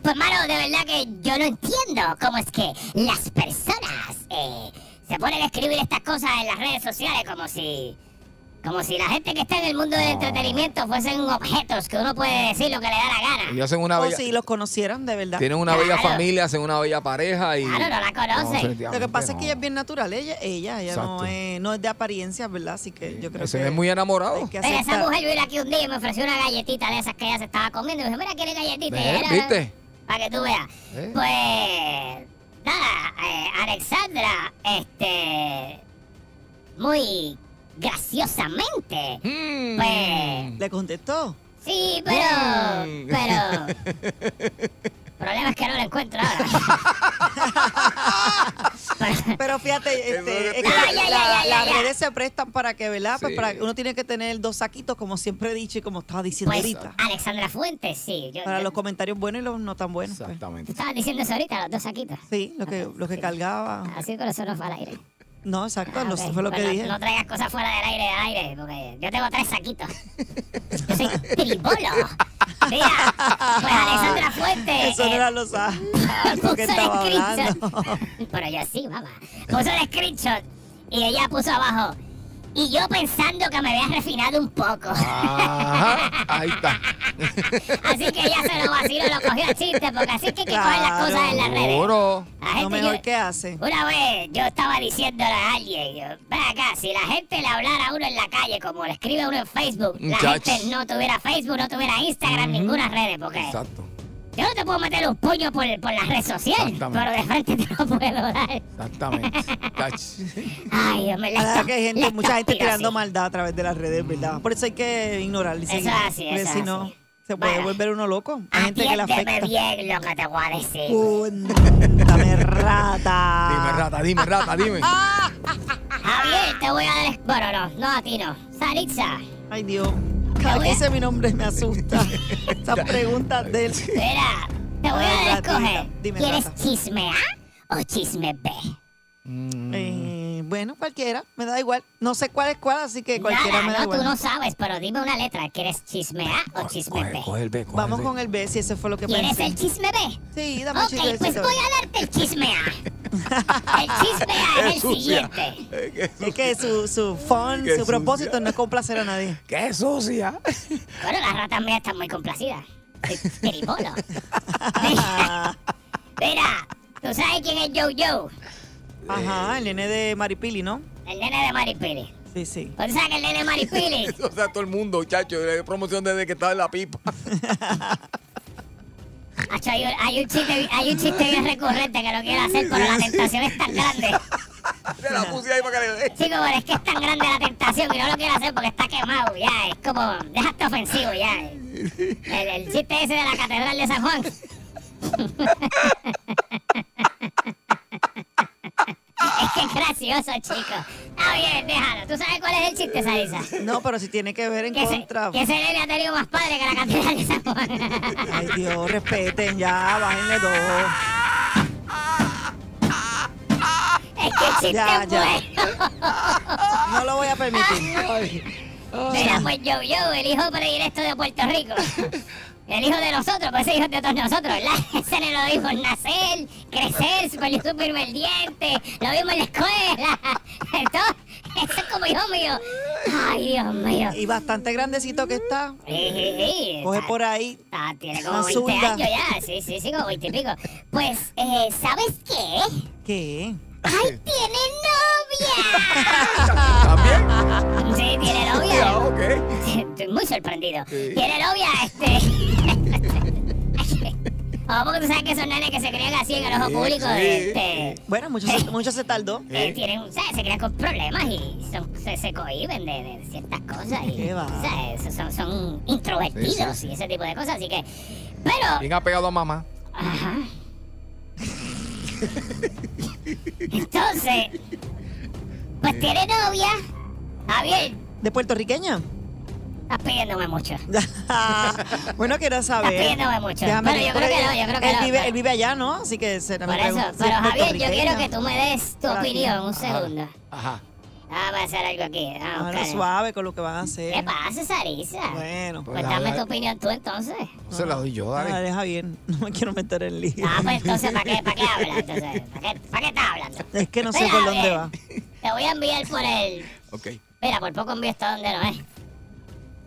Pues, mano, de verdad que yo no entiendo cómo es que las personas eh, se ponen a escribir estas cosas en las redes sociales como si Como si la gente que está en el mundo del entretenimiento fuesen objetos que uno puede decir lo que le da la gana. Ellos hacen una O bella, si los conocieran de verdad. tienen una bella Claro. familia, hacen una bella pareja y. Claro, no la conocen. Lo que pasa es que ella es bien natural. Ella, ella, ella no es, no es de apariencia, ¿verdad? Así que yo creo Se que ven muy hay que Pero esa aceptar. mujer vino aquí un día y me ofreció una galletita de esas que ella se estaba comiendo. Y me dijo, mira, ¿quiere galletita? Y ¿Ves? era- ¿Viste? Para que tú veas. ¿Eh? Pues, nada, eh, Alexandra, este, muy graciosamente, Mm. pues, ¿Le contestó? sí, pero, Mm. pero, el problema es que no la encuentro ahora. Pero- fíjate, este, es que la- las redes se prestan para que, ¿verdad? Pues Sí. para, uno tiene que tener dos saquitos, como siempre he dicho y como estaba diciendo pues, ahorita. Alexandra Fuentes, sí. Yo, Para yo- los comentarios buenos y los no tan buenos. pues. Exactamente. Estabas diciendo eso ahorita, los dos saquitos. Sí, lo que, lo que cargaba. Así con eso no fue al aire. No, exacto, Ah, lo- ok. fue lo que no- dije. No traigas cosas fuera del aire, del aire, porque yo tengo tres saquitos. Yo soy tribolo. Mira, pues Alexandra Fuentes. Eso no eh, era los ah, lo puso el screenshot. Pero yo sí, mamá. Puso el screenshot y ella puso abajo. Y yo pensando que me había refinado un poco. Ajá, ahí está. Así que ella se lo vaciló, lo cogió a chiste, porque así es que hay que coger las cosas en las redes. Seguro. La Lo mejor yo- que hace. Una vez yo estaba diciéndole a alguien, yo, ven acá, si la gente le hablara a uno en la calle como le escribe a uno en Facebook, la gente no tuviera Facebook, no tuviera Instagram, ninguna red, porque Exacto. Yo no te puedo meter un puño por, por la red social, Exactamente. pero de frente te lo puedo dar. Exactamente. Ay, Dios mío, La verdad que hay gente, mucha gente tirando maldad a través de las redes, ¿verdad? Por eso hay que ignorar Eso es así, porque eso si es no, así. se puede volver uno loco. Hay gente que le Atiéndeme afecta. bien lo que te voy a decir. Cuéntame, rata. Dime, rata, dime, rata, dime. Javier, te voy a dar... Bueno, no, no a ti no. Saritza, Ay, Dios. Cada voy que mi nombre me asusta. Esas preguntas de él. mira, te voy a a escoger. Dime, ¿Quieres rata. chisme A o chisme B? Eh, bueno, cualquiera, me da igual. No sé cuál es cuál, así que cualquiera Nada, me da no, igual. tú no sabes, pero dime una letra. ¿Quieres chisme A o chisme B? Coge, coge el B, coge Vamos el B. con el B, si ese fue lo que ¿Quieres pensé. el chisme B? Sí, dame un Ok, pues voy a darte el chisme A. El chisme A es el Es siguiente. Es que su, su fun, Qué su propósito sucia. no es complacer a nadie. ¡Qué sucia! Bueno, las ratas mías están muy complacidas. Soy Teribolo. Mira, ¿tú sabes quién es Joe Ajá, el nene de Maripili, ¿no? El nene de Maripili. Sí, sí. ¿Tú sabes que el nene de Maripili? O sea, todo el mundo, chacho, de promoción desde que estaba en la pipa. Hay, un, hay un chiste, hay un chiste bien recurrente que lo quiero hacer, pero la tentación es tan grande. Se la puse ahí para que le dé. Chico, pero es que es tan grande la tentación y no lo quiero hacer porque está quemado ya. Es como, déjate ofensivo ya. El, el chiste ese de la catedral de San Juan. Es que es gracioso, chico. Está bien, déjalo. ¿Tú sabes cuál es el chiste, Sarisa? No, pero si tiene que ver en Que, se, contra. que ese nene ha tenido más padre que la catedral de Juan. Ay, Dios, respeten ya, bájenle dos. es que el chiste Ya, es ya. No lo voy a permitir. Mira, pues yo, yo, el hijo predilecto de Puerto Rico. El hijo de nosotros, pues ese hijo de todos nosotros, ¿verdad? Ese nene lo vimos nacer, crecer, súper el diente, lo vimos en la escuela. Entonces, ese es como hijo mío. Ay, Dios mío. Y bastante grandecito que está. Sí, sí, sí. Coge Está- por ahí. está- tiene como Una 20 zurda. años ya, sí, sí, sí, como 20 y pico. Pues, eh, ¿sabes qué? ¿Qué? ¡Ay, tiene novia! ¿También? Sí, tiene Ya, novia. ok. Estoy muy sorprendido. Sí. Tiene novia, este. Oh, porque tú sabes que esos nenes que se crían así en el ojo Sí, público, sí. este. Bueno, mucho, se- mucho se tardó. eh, tienen, ¿sabes? Se crían con problemas y son- se, se cohiben de, de ciertas cosas. Y, ¿Qué va? ¿sabes? Son, son introvertidos Sí, sí, y ese tipo de cosas. Así que. Pero. Bien apegado a mamá. Ajá. Entonces. Pues tiene novia. Javier, ¿De puertorriqueña? estás pidiéndome mucho. bueno, quiero Estás saber. pidiéndame mucho. Déjame Pero yo creo que no, yo creo que él no. Vive, él vive allá, ¿no? Así que será Por eso, pero es Javier, yo quiero que tú me des tu opinión, un segundo. Ajá. Vamos a hacer algo aquí. Vamos a Ahora suave con lo que van a hacer. ¿Qué pasa, Sarisa? Bueno, Pues Pues dame tu opinión tú entonces. No se la doy yo, dale. dale, Javier. No me quiero meter en lío. Ah, pues entonces, ¿para qué, para qué hablas? Entonces, ¿para qué, ¿para qué estás hablando? Es que no sé Mira, por dónde Javier, va. Te voy a enviar por el Ok. Mira, por poco envío esto donde no es.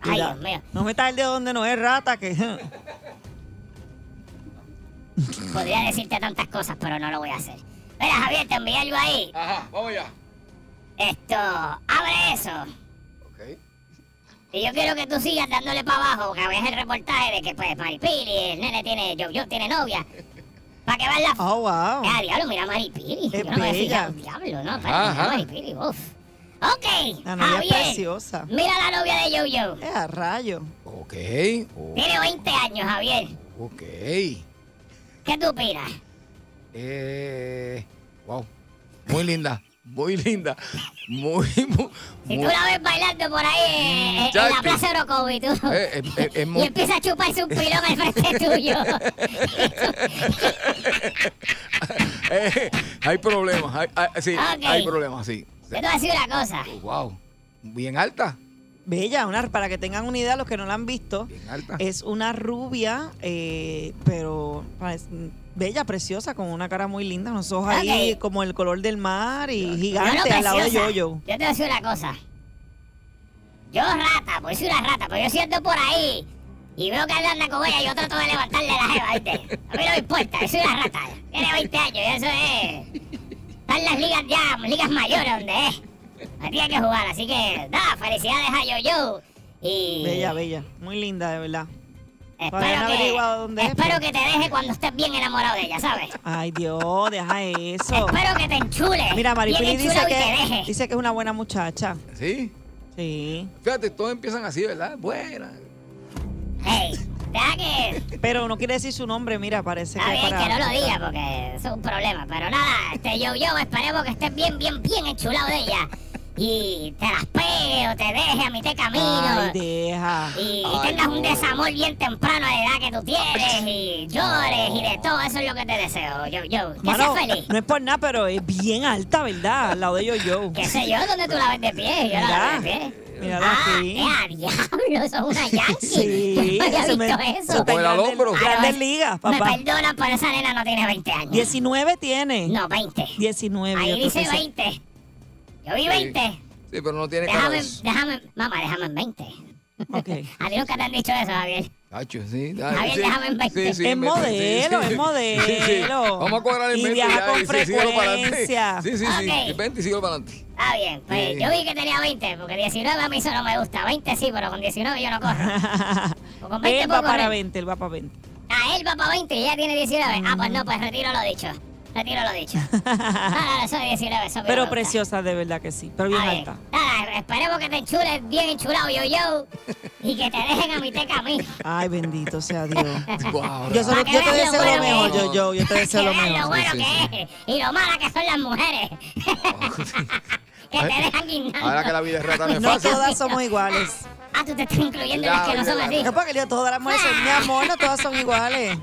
Ay, Mira, Dios mío. No metas el dedo donde no es rata, que. Podría decirte tantas cosas, pero no lo voy a hacer. Mira, Javier, te envié algo ahí. Ajá, vamos ya. Esto, abre eso. Ok. Y yo quiero que tú sigas dándole para abajo, porque ves el reportaje de que, pues, Maripili, el nene tiene, yo, yo tiene novia. Para que veas la... Oh, wow. Ah, diablo, mira a Maripili. Es Yo no bella. fijado, diablo, ¿no? Ajá. mira a Maripili, uf. Ok, La novia es Javier, preciosa. mira la novia de Yo-Yo. Es a rayo. Ok. oh, Tiene 20 años, Javier. ok. ¿Qué tú opinas? Eh, wow. Muy linda. Muy linda. Muy, muy. Si tú la ves bailando por ahí eh, en la plaza Orocovi, tú... Eh, eh, eh, Y muy- empieza a chuparse un pilón al frente tuyo. Hay problemas. Hay, hay- sí, hay problemas, sí. Yo te voy a decir una cosa. Wow. Bien alta. Bella, una, para que tengan una idea, los que no la han visto, Bien alta. es una rubia, eh, pero parece- bella, preciosa, con una cara muy linda, unos ojos ahí como el color del mar y Yo no gigante al lado de. Yoyo. Yo te voy a decir una cosa. Yo rata, pues soy una rata, pues yo siento por ahí y veo que anda con ella y yo trato de levantarle la jeva, ¿viste? A mí no me importa, yo soy una rata. Tiene 20 años y eso es... Está en las ligas ya, ligas mayores donde es. Tiene que jugar, así que nada, felicidades a Yo-Yo. Y Bella, bella, muy linda, de verdad. espero, que, dónde es, espero pero- que te deje cuando estés bien enamorado de ella, ¿sabes? Ay, Dios, deja eso. Espero que te enchule. Mira, Maripili dice que, deje. dice que es una buena muchacha. Sí. Sí. Fíjate, todos empiezan así, ¿verdad? Buena. Hey, deja que... Pero no quiere decir su nombre, mira, parece Está que bien para... que no lo diga porque es un problema. Pero nada, este yo yo esperemos que estés bien, bien, bien enchulado de ella. Y te las pegue o te deje a mitad de camino. Ay, deja. y Ay, tengas un desamor bien temprano a la edad que tú tienes. Y llores y de todo. Eso es lo que te deseo, yo yo. Que Mano, seas feliz. no es por nada, pero es bien alta, ¿verdad? Al lado de Yo-Yo. ¿Qué sé yo? ¿Dónde tú la ves de pie? Yo la veo de pie. Mírala ah, aquí. eh, a diablo, eso es una yankee. Sí, Yo no había se me- visto se eso. Con el grandes- hombro. Grandes Ah, ligas, Me papá. perdonan, pero esa nena no tiene 20 años. 19 tiene. No, 20. 19. yo Ahí dice que sí. 20. Yo vi 20. Sí, pero no tiene Déjame, de... déjame, mamá, déjame en 20. Ok. A ti nunca te han dicho eso, Javier. Tacho, sí. Javier, déjame en 20. Es me- modelo, es Sí, sí. modelo. Vamos a cuadrar el Y 20 viaja ya, con y sí, para adelante. frecuencia. Sí, sí, sí. Ok. 20 y síguelo para adelante. Está bien, pues Sí. yo vi que tenía 20, porque 19 a mí eso no me gusta. 20 sí, pero con 19 yo no corro. Con 20 él va para correr. 20, él va para 20. Ah, él va para 20 y ella tiene 19. Ah, pues no, pues retiro lo dicho. Retiro lo dicho. No, no, no, eso de 19, eso a mí no me Pero preciosa, de verdad que sí. Pero bien bien. alta. Nada, esperemos que te enchules bien enchulado yo yo y que te dejen a mitad de camino. Ay, bendito sea Dios. Wow, Yo, solo, yo te lo deseo lo bueno mejor, que es. yo, yo, yo te deseo lo vean lo mejor. bueno Sí, que es y lo mala que son las mujeres. que te dejan guindando. Ahora que la vida es rata no es No fácil. todas somos iguales. Ah, tú te estás incluyendo en las que no son así. No, porque yo, todas las mujeres son mi amor, no todas son iguales.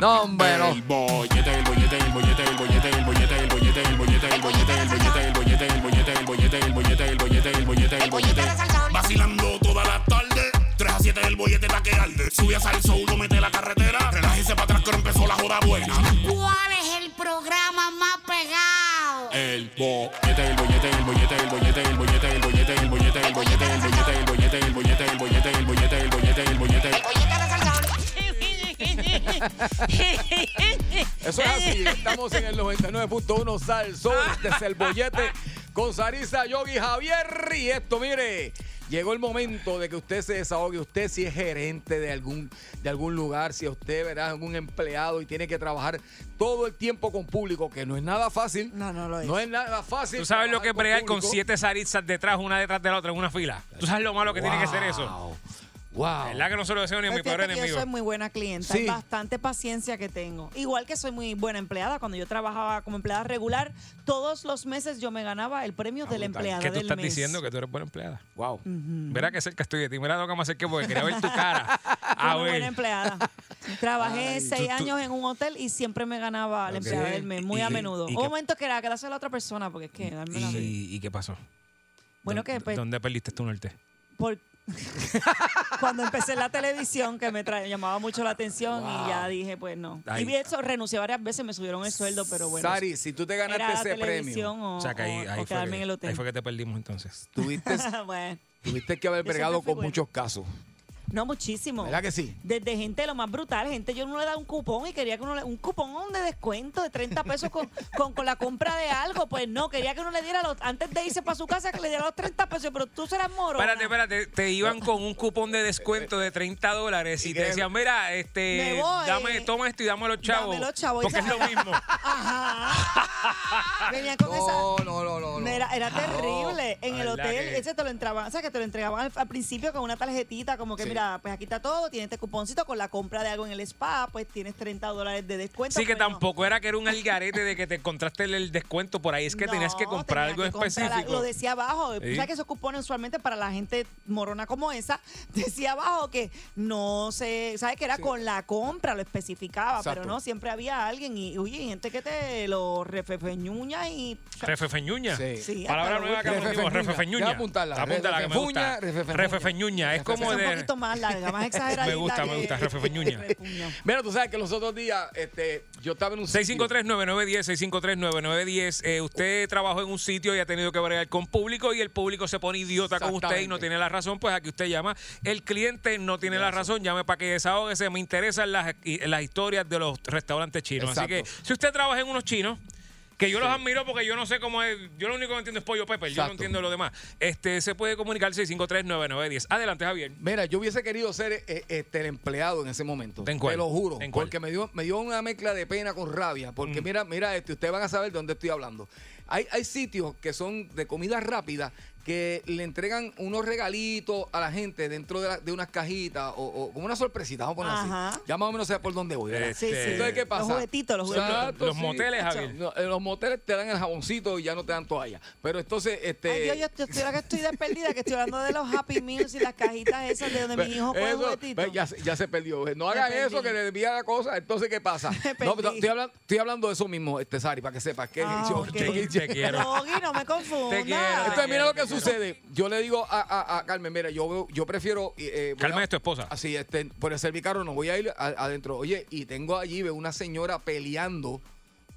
No, hombre, no. El bollete, el bollete, el bollete, el bollete, el bollete, el bollete, el bollete, el bollete, el bollete, el bollete, el bollete, el bollete, el bollete, el bollete, el bollete, el bollete. Vacilando toda la tarde. 3 a 7 el bollete pa' que arde. Sube a salso, uno mete la carretera. Relájese para atrás que empezó la joda buena. ¿Cuál es el programa más pegado? El bollete, el bollete, el bollete, el bollete, el bollete, el bollete, el bollete, el bollete, el bollete, el bollete, Eso es así. Estamos en el 99.1 Sal Sol. Este es el bollete con Sarisa Yogi Javier. Y esto, mire. Llegó el momento de que usted se desahogue. Usted si es gerente de algún, de algún lugar, si usted verá algún empleado y tiene que trabajar todo el tiempo con público, que no es nada fácil. No, no lo es. No es nada fácil. ¿Tú sabes lo que es bregar con siete zaritzas detrás, una detrás de la otra, en una fila? ¿Tú sabes lo malo que tiene que ser eso? Wow. Wow. ¿Verdad que no se lo deseo ni a mi Pues peor que yo enemigo? soy muy buena clienta, Sí. hay bastante paciencia que tengo. Igual que soy muy buena empleada. Cuando yo trabajaba como empleada regular, todos los meses yo me ganaba el premio de la empleada ¿Qué tú del estás mes. diciendo? Que tú eres buena empleada. Wow. Verá que cerca estoy de ti. Mira lo que me acerqué porque quería ver tu cara. A Fui muy buena ver. empleada. Trabajé Ay, seis tú- tú- años en un hotel y siempre me ganaba la Ok. empleada del mes, muy Y- a menudo. y Hubo qué- momentos que era quedarse a la otra persona, porque es que darme la ¿Y, ¿Y qué pasó? Bueno, ¿Dó- que pues, ¿Dónde perdiste tu norte? por, Cuando empecé en la televisión, que me tra- llamaba mucho la atención y ya dije, pues no. Ay. Y eso renuncié varias veces, me subieron el sueldo, pero bueno. Sari, si tú te ganaste ese premio, o, O sea, que ahí, o- ahí o fue quedarme que, en el hotel. ahí fue que te perdimos entonces. tuviste, bueno, tuviste que haber bregado con muchos casos. No muchísimo. ¿Verdad que sí? Desde gente de lo más brutal, gente yo no le da un cupón y quería que uno le, un cupón de descuento de 30 pesos con, con, con la compra de algo, pues no, quería que uno le diera los, antes de irse para su casa que le diera los 30 pesos, pero tú serás moro. Espérate, espérate, te iban con un cupón de descuento de 30 dólares y ¿Y te decían, mira, este, Me voy. dame, toma esto y dame los chavos. Dame los chavos, Porque es lo mismo. Ajá. Venía con esa. No, no, no, no. no. Era, era terrible. En el hotel, que- ese te lo entregaban, o sea, que te lo entregaban al, al principio con una tarjetita, como que Sí. Mira, pues aquí está todo, tienes este cuponcito con la compra de algo en el spa, pues tienes 30 dólares de descuento. Sí, que pues tampoco era que era un algarete de que te encontraste el, el descuento por ahí, es que tenías que comprar tenía algo que específico. Lo decía abajo. Sí. ¿Sabes que esos cupones usualmente para la gente morona como esa? Decía abajo que no se. ¿Sabes que era con la compra? Lo especificaba, Exacto. pero no, siempre había alguien. Y, oye, gente que te lo refefeñuña y. Refefeñuña. Sí. Sí, Palabra nueva que Refefeñuña. refefeñuña. Apuntarla. Refefeñuña. Es como un de... poquito más larga, más exagerada. Me gusta, me gusta, refefeñuña. Mira, tú sabes que los otros días este, yo estaba en un sitio- 653-9910, 653-9910. Eh, usted trabajó en un sitio y ha tenido que bregar con público y el público se pone idiota con usted y no tiene la razón, pues aquí usted llama. El cliente no tiene la razón, llame para que desahogue. Me interesan las, las historias de los restaurantes chinos. Así que si usted trabaja en unos chinos, que yo los admiro porque yo no sé cómo es, yo lo único que entiendo es pollo pepper, yo no Exacto. entiendo lo demás. Este se puede comunicar 653-9910. Adelante, Javier. Mira, yo hubiese querido ser eh, este, el empleado en ese momento. ¿En Te lo juro. ¿En cuál? Mm. Porque me dio, me dio una mezcla de pena con rabia. Porque mira, mira esto, y ustedes van a saber de dónde estoy hablando. Hay, hay sitios que son de comida rápida que le entregan unos regalitos a la gente dentro de, la- de unas cajitas o, o como una sorpresita, vamos a poner Ajá. así. Ya más o menos sé por dónde voy. ¿verdad? Sí, sí. Entonces, ¿qué pasa? Los juguetitos, los juguetitos. Exacto, Los sí. moteles, Javier. No, en los moteles te dan el jaboncito y ya no te dan toalla. Pero entonces, este. Ay, Dios, yo, yo estoy, que estoy desperdida, que estoy hablando de los Happy Meals y las cajitas esas de donde mi hijo pone Eso, juguetitos. ya, se- ya se perdió. No perdí. eso, que le desvía la cosa. Entonces, ¿qué pasa? No, estoy, hablando, estoy hablando de eso mismo, este Sari, para que sepas. Que Ah, yo- ok. yo- Te quiero. Doggy, no me confunda. Te quiero. Entonces, mira lo que quiero. Sucede. Yo le digo a, a- a Carmen, mira, yo, yo prefiero... eh, voy Carmen a- es tu esposa. Así, este, por el servicarro no voy a ir adentro. Oye, y tengo allí, veo una señora peleando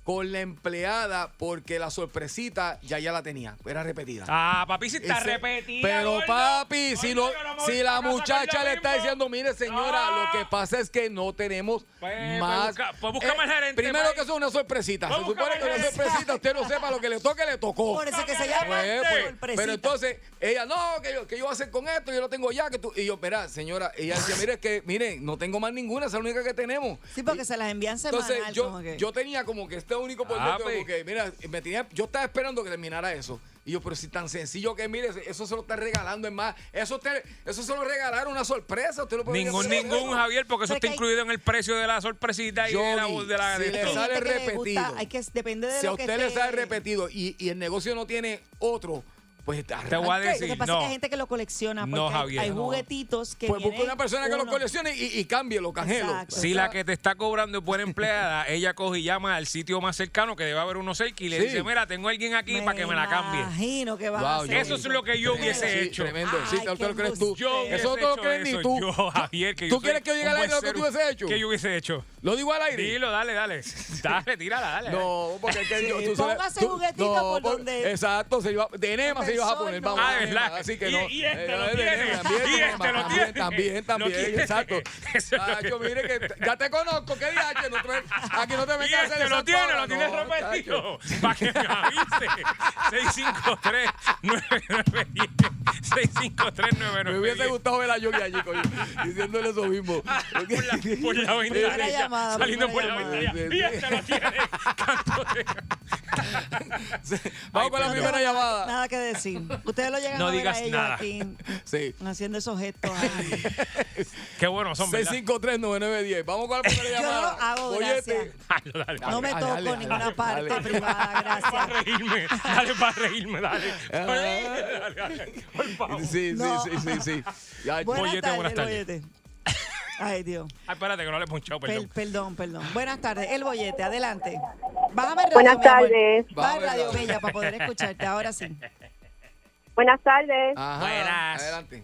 con la empleada porque la sorpresita ya ya la tenía. Era repetida. Ah, papi, si está Ese- repetida. Pero gordo. papi, si, Gordo, no me si la con muchacha le está mismo. diciendo, mire señora, Ah. lo que pasa es que no tenemos Pues, pues, más. busca- pues búscame al gerente, primero que eso es una sorpresita. Pues Se búscame supone al que una gerente. sorpresita usted no sepa lo que le toque, le tocó. Por eso que se llama Pues, pues, sorpresita. pero entonces ella, no, que yo, que yo voy a hacer con esto, yo lo tengo ya. que tú Y yo, espera, señora, ella decía, mire, es que, mire, no tengo más ninguna, esa es la única que tenemos. Sí, porque se las envían semanal. Entonces, yo, como que- yo tenía como que este único por Ah, dentro, pues. como que, mira, me tenía, yo estaba esperando que terminara eso. Y yo, pero si tan sencillo que, mire, eso se lo está regalando, es más, eso, eso se lo regalaron, una sorpresa. Usted lo puede Ningún, ningún, Javier, porque eso Pero está hay- incluido en el precio de la sorpresita y de la, de la si de le sale que le repetido. gusta, hay que, depende de Si a que usted le sale repetido y, y el negocio no tiene otro, pues Te voy a decir, Lo que pasa no. es que hay gente que lo colecciona. No, porque hay- Javier, hay, no. juguetitos que. Pues vienen una persona que lo coleccione y, y cámbielo, canjelo. Exacto. Si la que te está cobrando es buena empleada, ella coge y llama al sitio más cercano que debe haber uno cerca y le Sí. dice, mira, tengo a alguien aquí para que me la cambie. imagino que vas a hacer Eso es lo que yo hubiese Sí, hecho. Tremendo. Sí, qué lo crees tú. Yo Eso no te lo crees ni tú. Yo, Javier, que ¿Tú quieres que yo diga un al aire lo que tú hubiese hecho? ¿Qué yo hubiese hecho? ¿Lo digo al aire? Dilo, dale, dale. Dale, tírala, dale. No, porque es que yo, póngase juguetito por donde- Exacto, se enema se ibas a poner. Vamos, Ah, ¿verdad? enema, Así que Y- no. y este Eh, lo de tiene. también, Y este lo también, tiene. También, Lo también, tiene. exacto. Es lo Chacho, mire que ya te conozco, ¿qué diache? No Aquí no te Y vengas a hacer este lo esa tiene, lo tiene no, repetido. Para que me avise. 653-9910. 653-9910. Me hubiese gustado ver a Yogi allí, coño, diciéndole eso mismo. Por la, por la llamada, saliendo por la llamada. ventanilla. Y este lo tiene. Canto de- Vamos con la primera llamada. Nada que decir. Ustedes lo llegan No a ver digas a ellos nada. aquí Sí. haciendo esos gestos. Qué bueno son, ¿verdad? 653-9910. Vamos con la primera Yo llamada. lo hago, gracias. Dale. No me Dale, toco dale, ninguna dale, parte dale. privada, Para gracias. reírme, dale para reírme, dale. Dale, dale, Por favor. Sí, sí, No. sí, sí, sí. Ya, Buenas Bollete, tardes, buenas tardes. Ay, Dios. Ay, espérate que no le he punchado, Per- perdón. perdón, perdón. Buenas tardes, el bollete, adelante. Bájame el radio, Buenas tardes. Baja radio. Bella, para poder escucharte. Ahora sí. Buenas tardes. Ajá, Buenas. Adelante.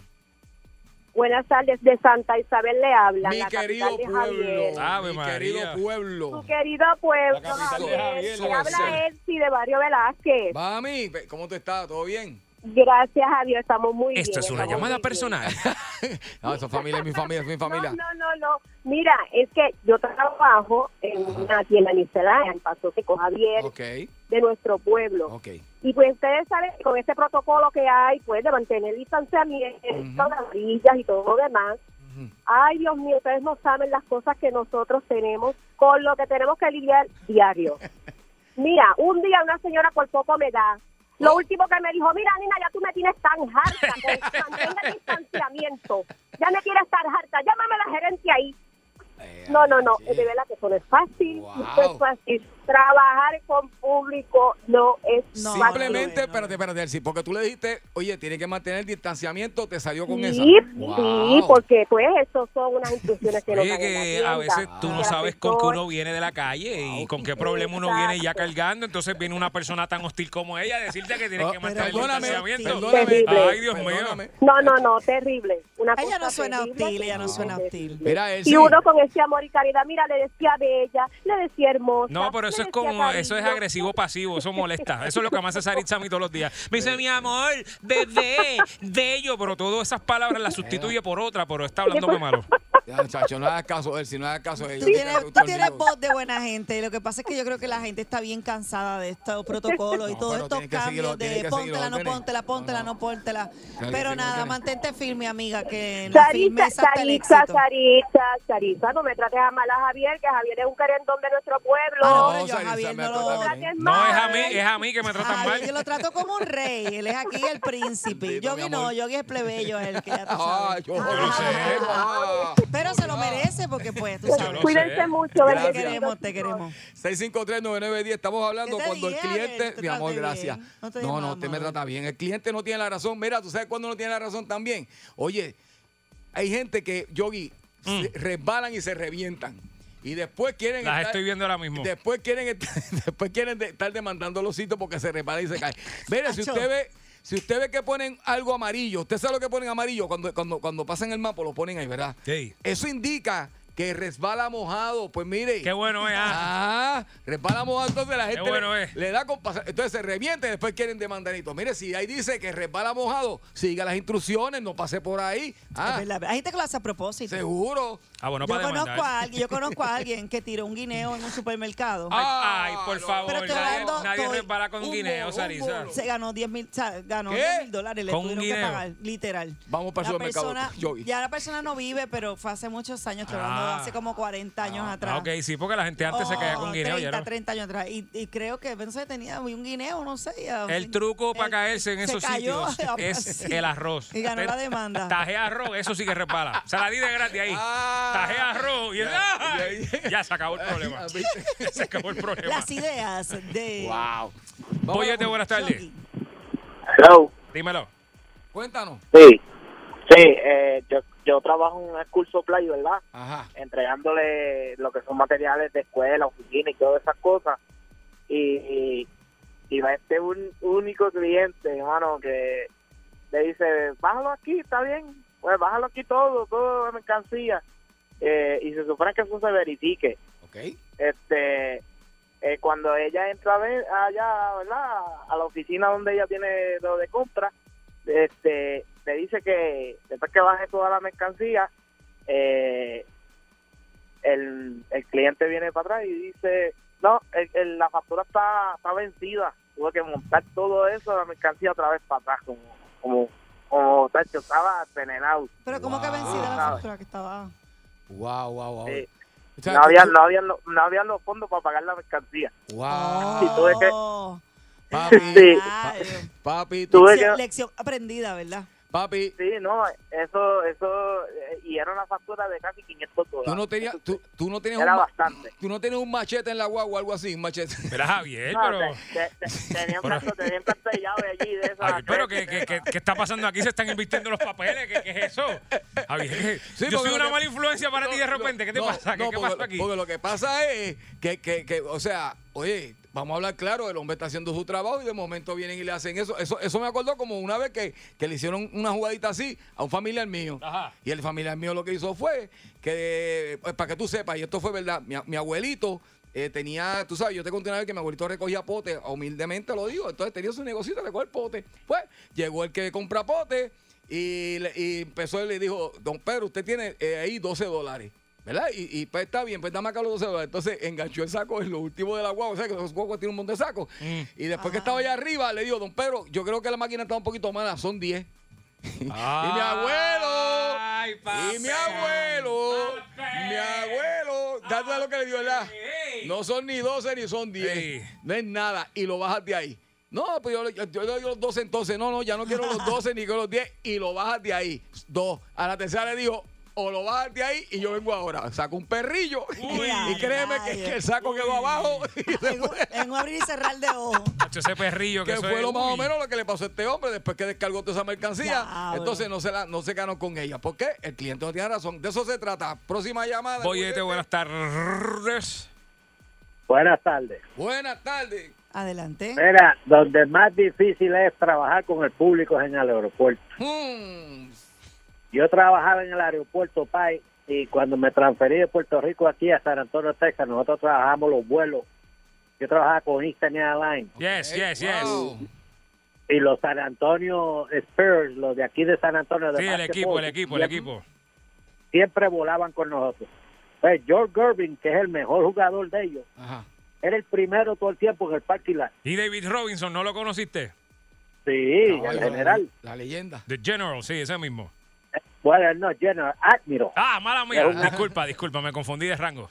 Buenas tardes, de Santa Isabel le habla. Mi la querido capital de pueblo. Javier. Mi María. querido pueblo. Tu querido pueblo, Javier. Javier, Le la habla. Elsie de Barrio Velázquez. Mami, ¿cómo te estás? ¿Todo bien? Gracias a Dios, estamos muy bien. Esto es una llamada personal. No, esa familia es mi familia, es mi familia. No, no, no, no. Mira, es que yo trabajo en una tienda miscelánea, en Paso Seco, Javier, Ok, de nuestro pueblo. Y pues ustedes saben con ese protocolo que hay, pues de mantener distanciamiento, las orillas y todo lo demás. Ay, Dios mío, ustedes no saben las cosas que nosotros tenemos con lo que tenemos que lidiar diario. Mira, un día una señora por poco me da. Lo último que me dijo, mira, Nina, ya tú me tienes tan harta, con mantenga el distanciamiento. Ya me quieres estar harta, llámame a la gerencia ahí. No, no, no, de verdad que eso no es fácil, no es fácil. Trabajar con público no es fácil. Simplemente, espérate, espérate, Elsie, porque tú le dijiste, oye, tiene que mantener el distanciamiento, te salió con esa. Sí, Wow. sí, porque pues eso son unas instrucciones que nos Oye, que a veces tú no sabes con qué uno viene de la calle y con qué problema uno viene ya cargando. Entonces viene una persona tan hostil como ella a decirte que tienes que mantener el distanciamiento. Terrible. Ay, Dios mío. No, no, no, terrible. Una Ella cosa no suena terrible, hostil, ella no suena hostil. Mira, Y Elsie. uno con ese amor y caridad, mira, le decía bella, le decía hermosa. No, pero eso es decía como, eso es agresivo pasivo, eso molesta. Eso es lo que me hace Saritza a mí todos los días. Me dice, mi amor, bebé, bello, pero todas esas palabras las sustituye por otra, pero está hablándome malo. Ya, muchacho, no hagas caso, Elsie, no hagas caso de ella. Tú tienes, Tú tienes voz de buena gente. Lo que pasa es que yo creo que la gente está bien cansada de estos protocolos y No, todos estos cambios de póntela, no póntela, póntela, no póntela. Tienen que Pero nada, mantente firme, amiga, que en la firmeza. Sarita, Sarita, no me trates a mal a Javier, que Javier es un querendón de nuestro pueblo. Ah, no, yo Javier no lo... No, es a mí, es a mí que me tratan Javier, mal. yo lo trato como un rey. Él es aquí el príncipe. Bendito, Yogi no. Yogi es plebeyo, el que ya tú Ah, sabes. yo, Yo lo sé. Ah. Pero se lo merece porque pues tú sabes. Cuídense mucho, Te queremos, te queremos. 653-9910, estamos hablando cuando el cliente, mi amor, gracias. No te No, usted me trata bien. El cliente no tiene la razón. Mira, ¿tú sabes cuándo no tiene la razón también? Oye, hay gente que, Yogi, se resbalan y se revientan. Y después quieren Mm. Las estar- estoy viendo ahora mismo. Después quieren estar, después quieren de- estar demandando los sitios porque se resbalan y se caen. Mire, si usted ve, si usted ve que ponen algo amarillo, usted sabe lo que ponen amarillo cuando, cuando, cuando pasan el mapa, lo ponen ahí, ¿verdad? Sí. Eso indica que resbala mojado. Pues mire. Qué bueno es, ah. Ah, resbala mojado, entonces la gente bueno le, es. le da con pasar- Entonces se revienta y después quieren demandanito. Mire, si ahí dice que resbala mojado, siga las instrucciones, no pase por ahí. Ah, Es verdad. Hay gente que lo hace a propósito. seguro. Ah, bueno, yo para conozco a alguien, yo conozco a alguien que tiró un guineo en un supermercado. Ay, ay, por no. favor, Pero nadie, nadie resbala con un guineo, Sarisa. Se ganó 10 mil, ganó ¿Qué? 10 mil dólares, le Con tuvieron que pagar, literal. Vamos para el supermercado, persona-. Ya la persona no vive, pero fue hace muchos años, hablando de Ah. hace como 40 años atrás. Ah, ok, sí, porque la gente antes se caía Oh, con guineo. 30, ya no. 30 años atrás. Y, y creo que pensé que tenía un guineo, no sé. ya- El truco para caerse en esos cayó, sitios es sí. el arroz. Y ganó la demanda. Tajea arroz, eso sí que resbala. Se la di de gratis ahí. Ah. Tajea arroz y el- Ya, ya, ya. ya se acabó el problema. Se acabó el problema. Las ideas de. Wow. Buenas tardes. Hello. Dímelo. Cuéntanos. Sí, sí, eh, yo, yo trabajo en un school supply, ¿verdad? Ajá. Entregándole lo que son materiales de escuela, oficina y todas esas cosas. Y, y, y va este un único cliente, hermano, que le dice, bájalo aquí, está bien, pues bájalo aquí todo, todo de mercancía. Eh, y se supone que eso se verifique. Ok. este eh, cuando ella entra a ver allá verdad a la oficina donde ella tiene lo de compra este le dice que después que baje toda la mercancía eh, el, el cliente viene para atrás y dice no el- el- la factura está, está vencida tuve que montar todo eso la mercancía otra vez para atrás como como como tacho, estaba envenenado Pero como que Wow. vencida la factura que estaba. Wow, wow, wow. Sí. O sea, no tú- había tú- no había no, no había los fondos para pagar la mercancía Wow. Sí, tuve que- Oh, Papi, Sí. papi, tú- Tuve Lección, que- lección aprendida, ¿verdad? Papi, Sí, no, eso, eso, eh, y era una factura de casi 500 dólares. tú no tenías, tú, tú no tenías Era un, bastante. tú no tenías un machete en la guagua o algo así, un machete. Pero Javier, No, pero. te- te- te- tenía un Pero- canto, tenía un canto de llave allí de eso. Javier, pero ¿qué, qué, qué, qué está pasando aquí? Se están invirtiendo los papeles. ¿Qué, qué es eso? Javier, ¿qué- Sí, yo soy una que- mala influencia para ti de repente. ¿Qué te No, pasa? ¿Qué, no, qué porque, pasa aquí? Porque lo que pasa es que, que, que, o sea, oye, vamos a hablar claro, el hombre está haciendo su trabajo y de momento vienen y le hacen eso. Eso, eso me acordó como una vez que, que le hicieron una jugadita así a un familiar mío. Ajá. Y el familiar mío lo que hizo fue que, pues, para que tú sepas, y esto fue verdad, mi, mi abuelito eh, tenía, tú sabes, yo te conté una vez que mi abuelito recogía pote, humildemente lo digo, entonces tenía su negocito de recoger pote. Pues llegó el que compra pote y, le- y empezó y le dijo, don Pedro, usted tiene eh, ahí 12 dólares. ¿Verdad? Y, y, pues está bien, pues dame acá los 12 dólares. Entonces enganchó el saco en lo último de la guagua. O sea, que los guaguas tienen un montón de sacos. Y después que estaba allá arriba, le digo, don Pedro, yo creo que la máquina está un poquito mala, son 10. y mi abuelo, Ay, y mi abuelo, mi abuelo, date lo que le dio, ¿verdad? No son ni 12 ni son 10. Ey. No es nada. Y lo bajas de ahí. No, pues yo, le- yo, doy los 12 entonces. No, no, ya no quiero los 12 ni quiero los 10. Y lo bajas de ahí. Dos. A la tercera le dijo, o lo bajas de ahí y yo vengo ahora. Saco un perrillo. Uy. y créeme que, que el saco quedó abajo. Y En un, después- en un abrir y cerrar de ojos. Hacho, ese perrillo que que fue es- lo más o menos lo que le pasó a este hombre después que descargó toda esa mercancía. Entonces no se, la, no se ganó con ella. ¿Por qué? El cliente no tiene razón. De eso se trata. Próxima llamada. Boyete, buenas tardes. Buenas tardes. Buenas tardes. Adelante. Mira, donde más difícil es trabajar con el público es en el aeropuerto. Hmm. Yo trabajaba en el aeropuerto PAI y cuando me transferí de Puerto Rico aquí a San Antonio, Texas, nosotros trabajamos los vuelos. Yo trabajaba con Eastern Airlines Yes, yes, yes. Wow. y los San Antonio Spurs, los de aquí de San Antonio. De Sí, el equipo, el equipo, el siempre- equipo. Siempre volaban con nosotros. Pues George Gervin, que es el mejor jugador de ellos, Ajá. era el primero todo el tiempo en el parking lot. Y David Robinson, ¿no lo conociste? Sí, el la- general. La, leyenda. The General, sí, ese mismo. Bueno, no, General Admiral. Ah, mala mía. Una- Disculpa, disculpa, me confundí de rango.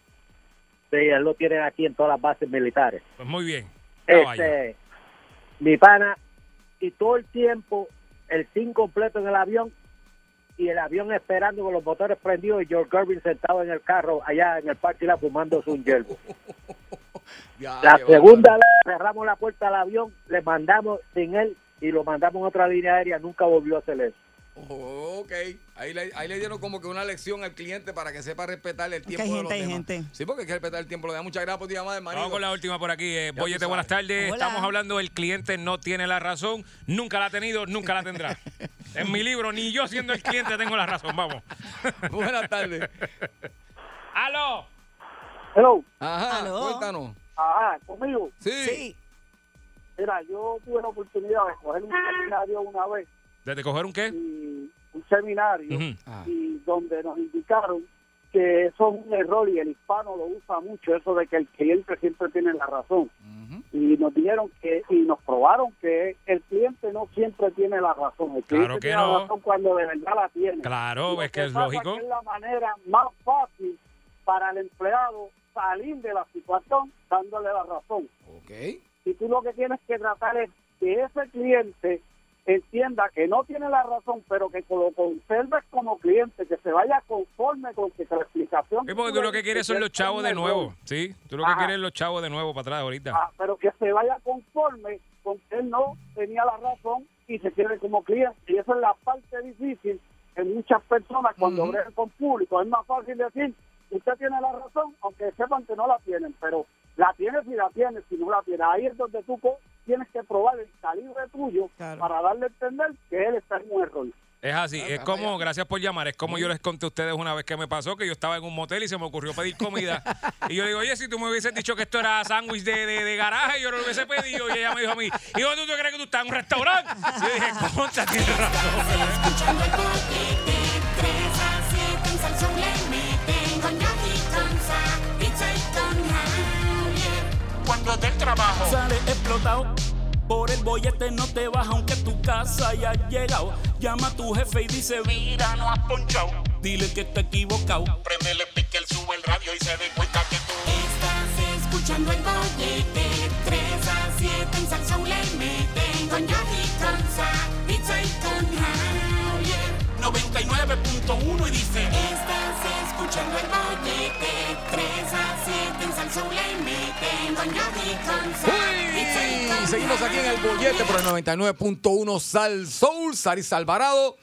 Sí, él lo tienen aquí en todas las bases militares. Pues muy bien. Este, mi pana, y todo el tiempo el team completo en el avión y el avión esperando con los motores prendidos y George Gervin sentado en el carro allá en el parque la fumando su yerbo. Ya, La segunda vez cerramos la puerta al avión, le mandamos sin él y lo mandamos en otra línea aérea, nunca volvió a hacer eso. Oh, ok. Ahí le, ahí le dieron como que una lección al cliente para que sepa respetar el que tiempo hay de gente, los hay demás. gente. Sí, porque hay que respetar el tiempo de los demás. Muchas gracias por tu llamada, hermanito. Vamos con la última por aquí. Eh, Boyete, buenas tardes. Hola. Estamos hablando el cliente no tiene la razón, nunca la ha tenido, nunca la tendrá. en mi libro, ni yo siendo el cliente tengo la razón. Vamos. Buenas tardes. ¡Aló! Hello. Ajá, Aló. cuéntanos. Ajá, conmigo. Sí. Sí. Mira, yo tuve la oportunidad de coger un seminario una vez, ¿Desde coger un qué? y un seminario. Ah. y donde nos indicaron que eso es un error y el hispano lo usa mucho, eso de que el cliente siempre tiene la razón. Y nos dijeron que, y nos probaron que el cliente no siempre tiene la razón. El cliente Claro que tiene no. la razón cuando de verdad la tiene. Claro, es que es lógico. que es la manera más fácil para el empleado salir de la situación dándole la razón. Ok. Y tú lo que tienes que tratar es que ese cliente entienda que no tiene la razón, pero que lo conserves como cliente, que se vaya conforme con que la explicación. Sí, porque tú lo que quieres son los chavos de nuevo, ¿sí? Tú lo que Ajá. quieres es los chavos de nuevo para atrás ahorita. Ah, pero que se vaya conforme con que él no tenía la razón y se quede como cliente. Y esa es la parte difícil en muchas personas cuando Ujú. bregan con público. Es más fácil decir, usted tiene la razón, aunque sepan que no la tienen, pero la tiene si la tiene, si no la tiene. Ahí es donde tú tienes que probar el calibre tuyo Claro. para darle a entender que él está en un error. Es así, es como, gracias por llamar, es como yo les conté a ustedes una vez que me pasó, que yo estaba en un motel y se me ocurrió pedir comida. Y yo digo, oye, si tú me hubieses dicho que esto era sándwich de, de, de garaje, yo no lo hubiese pedido. Y ella me dijo a mí, ¿y dónde tú crees que tú estás? ¿En un restaurante? Y yo dije, concha, tienes razón. Cuando del trabajo sale explotado. Por el bollete no te vas aunque tu casa haya llegado. Llama a tu jefe y dice, mira, no has ponchado. Dile que está equivocado. Prendele pique, él sube el radio y se dé cuenta que tú... Estás escuchando el bollete, 3 a 7 en Salsón le meten con Jackie Conza, pizza y con Javier. 99.1 y dice... Estás escuchando el bollete, Uy, seguimos aquí en el bollete por el 99.1 Sal Soul, Saris Alvarado.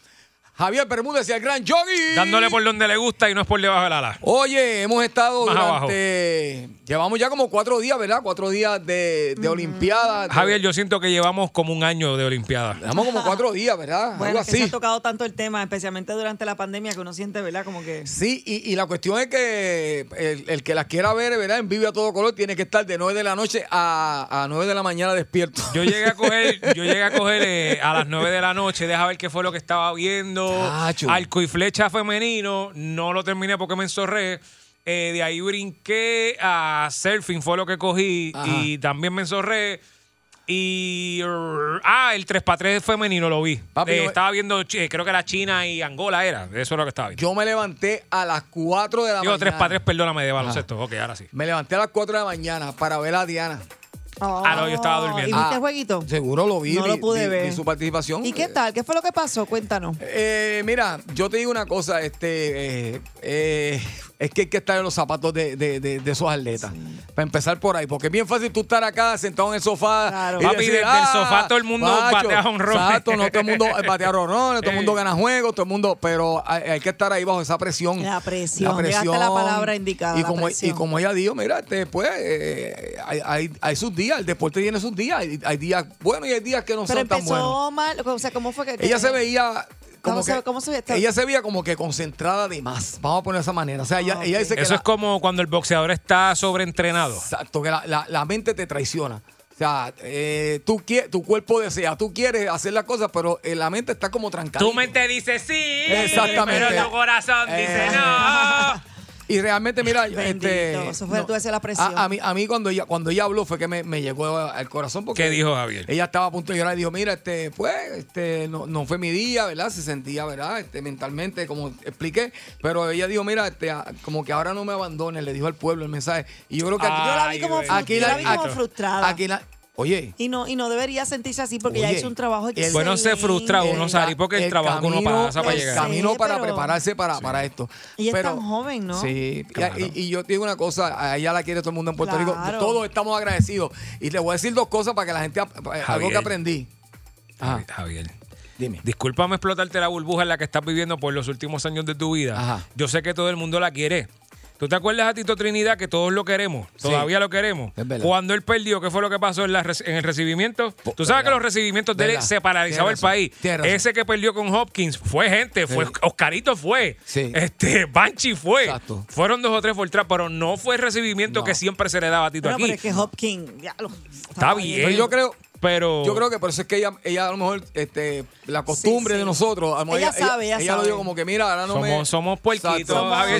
Javier Bermúdez y el gran Yogi. Dándole por donde le gusta y no es por debajo del ala. Oye, hemos estado Más durante. Llevamos ya como cuatro días, ¿verdad? Cuatro días de, de Olimpiada. de- Javier, yo siento que llevamos como un año de Olimpiada. Llevamos como cuatro días, ¿verdad? Bueno, Algo es que se así. ha tocado tanto el tema, especialmente durante la pandemia, que uno siente, ¿verdad? Como que... Sí, y, y la cuestión es que el, el que las quiera ver, ¿verdad? En vivo a todo color, tiene que estar de 9 de la noche a, a 9 de la mañana despierto. Yo llegué a coger, yo llegué a coger eh, a las 9 de la noche, deja ver qué fue lo que estaba viendo. Chacho. Arco y flecha femenino, no lo terminé porque me enzorré. Eh, de ahí brinqué a surfing, fue lo que cogí Ajá. y también me enzorré. Y. Ah, el 3x3 femenino lo vi. Papi, Eh, yo- estaba viendo, eh, creo que era China y Angola, era. Eso es lo que estaba viendo. Yo me levanté a las 4 de la Digo mañana. 3x3, perdóname, de baloncesto. Ok, ahora sí. Me levanté a las 4 de la mañana para ver a Diana. Ah, no, yo estaba durmiendo. ¿Y viste Ah, el jueguito? Seguro lo vi. No vi- lo pude vi- ver. vi su participación. ¿Y qué tal? ¿Qué fue lo que pasó? Cuéntanos. Eh, mira, yo te digo una cosa, este, eh, eh, es que hay que estar en los zapatos de, de- de- de esos atletas. Para empezar por ahí, porque es bien fácil tú estar acá sentado en el sofá. Claro. y "Ah, Papi, desde el sofá todo el mundo batea jonrones". Exacto, no todo el mundo batea jonrones, todo el mundo Eh. gana juegos, todo el mundo, pero hay, hay que estar ahí bajo esa presión. La presión, la palabra indicada, Y como, y presión. como ella dijo, mira, este, pues, eh, hay, hay, hay sus días, el deporte tiene sus días, hay, hay días buenos y hay días que no Pero son tan empezó buenos. mal, o sea, ¿cómo fue que...? Ella se veía ¿Cómo se- que cómo se veía? ella se veía como que concentrada de más. Vamos a poner de esa manera. O sea, ella, Ah, ella dice que Eso la- es como cuando el boxeador está sobreentrenado. exacto, que la, la- la mente te traiciona. O sea, eh, tú tu cuerpo desea, tú quieres hacer las cosas, pero eh, la mente está como trancada. Tu mente dice sí, Exactamente. pero tu corazón dice Eh. no. Y realmente, mira, Bendito, este, eso fue tú la presión. A, a mí, a mí cuando ella, cuando ella habló fue que me, me llegó al corazón. Porque ¿Qué dijo Javier? Ella estaba a punto de llorar y dijo, mira, este, pues, este, no, no fue mi día, ¿verdad? Se sentía, ¿verdad? Este, mentalmente, como expliqué. Pero ella dijo, mira, este, como que ahora no me abandones, le dijo al pueblo el mensaje. Y yo creo que aquí, Yo la vi como, aquí yo la- la vi como aquí- frustrada. aquí la- oye, y, no, y no debería sentirse así porque ya Oye, hizo un trabajo el- excelente. Bueno, se frustra uno, Sari, porque el, trabajo que uno camino- pasa para el llegar. camino para pero- prepararse para, para esto. Y es Pero- tan joven, ¿no? Sí, y- Claro. y, y yo te digo una cosa, a ella la quiere todo el mundo en Puerto Claro. Rico. Todos estamos agradecidos. Y le voy a decir dos cosas para que la gente, ap- algo que aprendí. Ajá, Javier. dime. Discúlpame explotarte la burbuja en la que estás viviendo por los últimos años de tu vida. Ajá. Yo sé que todo el mundo la quiere. ¿Tú te acuerdas a Tito Trinidad que todos lo queremos? Sí. Todavía lo queremos. Es verdad. Cuando él perdió, ¿qué fue lo que pasó en, la rec- en el recibimiento? Tú sabes verdad. que los recibimientos de él se paralizaba Tienes el país. Ese que perdió con Hopkins fue gente, fue Sí. Oscarito fue. Sí. Este, Banchi fue. Exacto. Fueron dos o tres Fortran, pero no fue el recibimiento No. que siempre se le daba a Tito Bueno, aquí. pero es que Hopkins, ya lo- Está bien. Pero yo creo, Pero. yo creo que por eso es que ella, ella a lo mejor, este, la costumbre Sí, sí. de nosotros, a lo mejor Ella sabe, ella lo sabe. dijo como que mira, ahora no somos, me. somos puerquitos, Sí,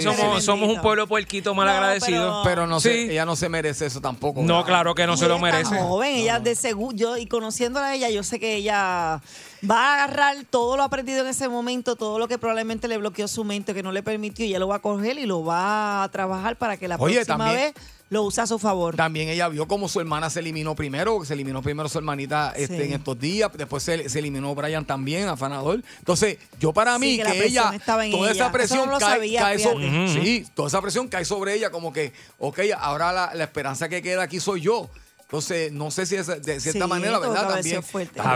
somos, sí. somos un pueblo puerquito mal No, agradecido. Pero no sé, Sí. ella no se merece eso tampoco. No, ¿verdad? claro que no Y se lo ella es tan merece. joven, ella de seguro, yo y conociéndola a ella, yo sé que ella va a agarrar todo lo aprendido en ese momento, todo lo que probablemente le bloqueó su mente, que no le permitió, y ella lo va a coger y lo va a trabajar para que la Oye, próxima también- vez lo use a su favor. También ella vio como su hermana se eliminó primero, se eliminó primero su hermanita este, Sí. en estos días, después se, se eliminó Brian también, afanador. Entonces, yo para Sí, mí, que ella, toda ella. esa presión no cae, sabía, cae sobre, fíjate. sí, toda esa presión cae sobre ella, como que, ok, ahora la, la esperanza que queda aquí soy yo. Entonces, no sé si es de cierta Sí, manera, ¿verdad? También. fuerte. está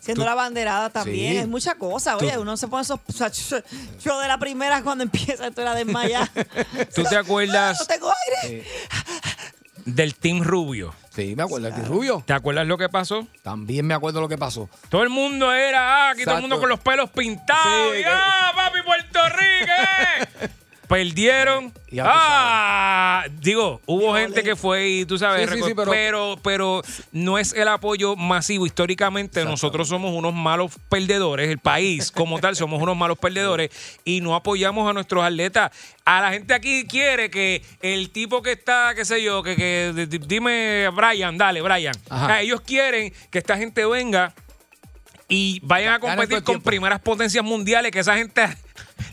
Siendo Tú- la banderada también, Sí. es mucha cosa. Oye, Tú- uno se pone esos. o sea, yo, yo de la primera cuando empieza esto era desmayar. ¿Tú te no acuerdas tengo aire. del Team Rubio? Sí, me acuerdo, de Rubio. ¿Te acuerdas lo que pasó? También me acuerdo lo que pasó. Todo el mundo era, ah, aquí todo el mundo con los pelos pintados. Sí, y, que- ¡Ah, papi, Puerto Rico! eh! Perdieron. Ya tú Ah, digo, hubo gente que fue y tú sabes, Sí, sí, sí, pero- pero, pero no es el apoyo masivo. Históricamente nosotros somos unos malos perdedores, el país como tal somos unos malos perdedores y no apoyamos a nuestros atletas. A la gente aquí quiere que el tipo que está, qué sé yo, que, que d- d- dime Brian, dale Brian. Ajá. O sea, ellos quieren que esta gente venga y vayan a Ganen todo competir el con tiempo. primeras potencias mundiales, que esa gente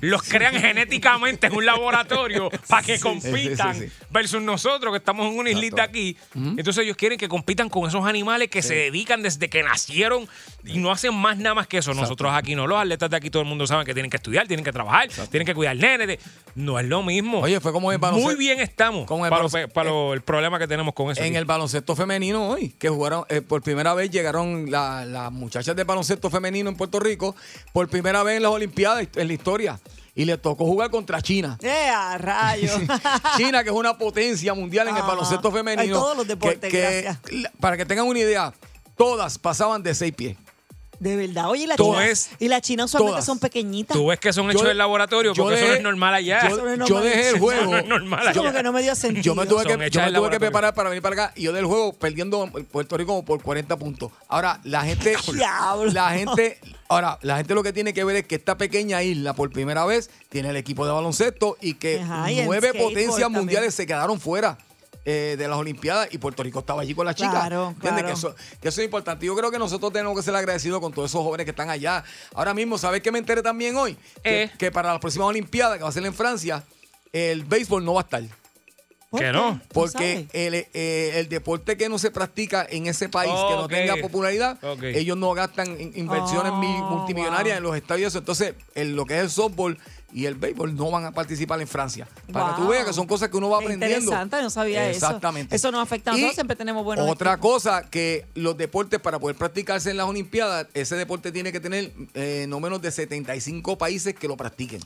los crean genéticamente en un laboratorio para que compitan versus nosotros que estamos en una islita aquí. Entonces ellos quieren que compitan con esos animales que se dedican desde que nacieron y no hacen más nada más que eso. Nosotros aquí no, los atletas de aquí todo el mundo sabe que tienen que estudiar, tienen que trabajar, tienen que cuidar nene. No es lo mismo. Oye, fue como el Muy baloncesto- bien estamos como el para, lo- baloncesto- para lo- el problema que tenemos con eso. En aquí. el baloncesto femenino hoy, que jugaron, eh, por primera vez llegaron la- las muchachas de baloncesto femenino en Puerto Rico, por primera vez en las Olimpiadas en la historia. Y le tocó jugar contra China. ¡Eh, a rayos! China, que es una potencia mundial en el baloncesto femenino. Todos los deportes, que- para que tengan una idea, todas pasaban de seis pies. De verdad. Oye, y la Tú China, ves- y la China usualmente todas. son pequeñitas. Tú ves que son hechos de- del laboratorio yo porque eso no dejé- es normal allá. Yo, Eso no es yo normal. dejé el Eso juego. no es normal Eso allá. como que no me dio sentido. Yo me tuve Son que, hechas yo me en tuve que laboratorio. preparar para venir para acá y yo del juego perdiendo Puerto Rico como por 40 puntos. Ahora, la gente. Diablo. La gente. Ahora, la gente lo que tiene que ver es que esta pequeña isla, por primera vez, tiene el equipo de baloncesto y que Ajá, y en nueve skateboard potencias también. mundiales se quedaron fuera. Eh, de las Olimpiadas y Puerto Rico estaba allí con las chicas. Claro, ¿Entiendes? claro. Que, eso, que eso es importante. Yo creo que nosotros tenemos que ser agradecidos con todos esos jóvenes que están allá. Ahora mismo, ¿sabes qué me enteré también hoy? Que, Eh. que para las próximas Olimpiadas, que va a ser en Francia, el béisbol no va a estar. ¿Por Que qué? no. ¿Tú Porque el, eh, el deporte que no se practica en ese país, que no tenga popularidad, ellos no gastan in- inversiones Oh, mil- multimillonarias wow. en los estadios. Entonces, en lo que es el softball y el béisbol no van a participar en Francia. Para que tú veas que son cosas que uno va aprendiendo. Interesante, no sabía eso. Exactamente. Eso nos afecta a Y nosotros, siempre tenemos buenos Otra equipos. cosa, que los deportes para poder practicarse en las Olimpiadas, ese deporte tiene que tener eh, no menos de 75 países que lo practiquen.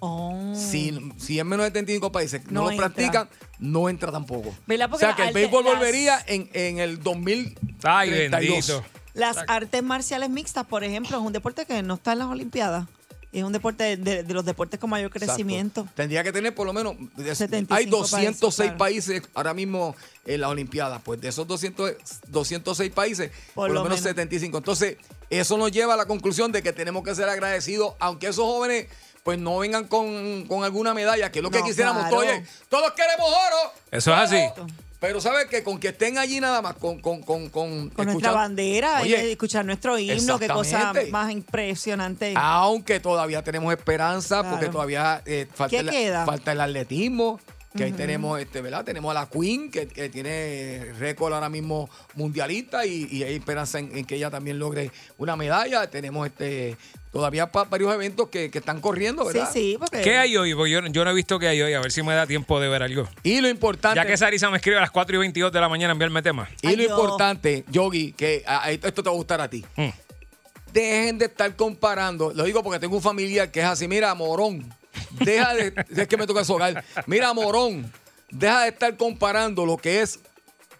Oh. Si, si es menos de 75 países no, No lo entra. practican, no entra tampoco. ¿Verdad? O sea que el béisbol volvería en, en el 2032. Ay, bendito. Las artes marciales mixtas, por ejemplo, es un deporte que no está en las Olimpiadas. Es un deporte de, de los deportes con mayor Exacto. crecimiento. Tendría que tener por lo menos. de- 75 hay 206 países, países, ahora mismo en las Olimpiadas. Pues de esos 200, 206 países, por, lo menos, 75. Entonces, eso nos lleva a la conclusión de que tenemos que ser agradecidos, aunque esos jóvenes pues no vengan con, con alguna medalla, que es lo que quisiéramos. claro. Oye, todos queremos oro. Eso es así. Pero sabes que con que estén allí nada más, con, con, con, con, Con nuestra bandera y Oye, escuchar nuestro himno, qué cosa más impresionante. Aunque todavía tenemos esperanza, porque todavía eh, falta, ¿Qué el, queda? falta el atletismo. Que ahí tenemos, este, ¿verdad? Tenemos a la Queen, que, que tiene récord ahora mismo mundialista y, y hay esperanza en, en que ella también logre una medalla. Tenemos este todavía pa- varios eventos que, que están corriendo, sí, ¿verdad? sí, porque ¿Qué hay hoy? Porque yo, yo no he visto qué hay hoy. A ver si me da tiempo de ver algo. Y lo importante. Ya que Sarisa me escribe a las 4 y 22 de la mañana enviarme tema. Y Ay, lo Dios. importante, Yogi, que esto esto te va a gustar a ti. Mm. Dejen de estar comparando. Lo digo porque tengo un familiar que es así. Mira, morón. Deja de. es que me toca sogar. Mira, morón. Deja de estar comparando lo que es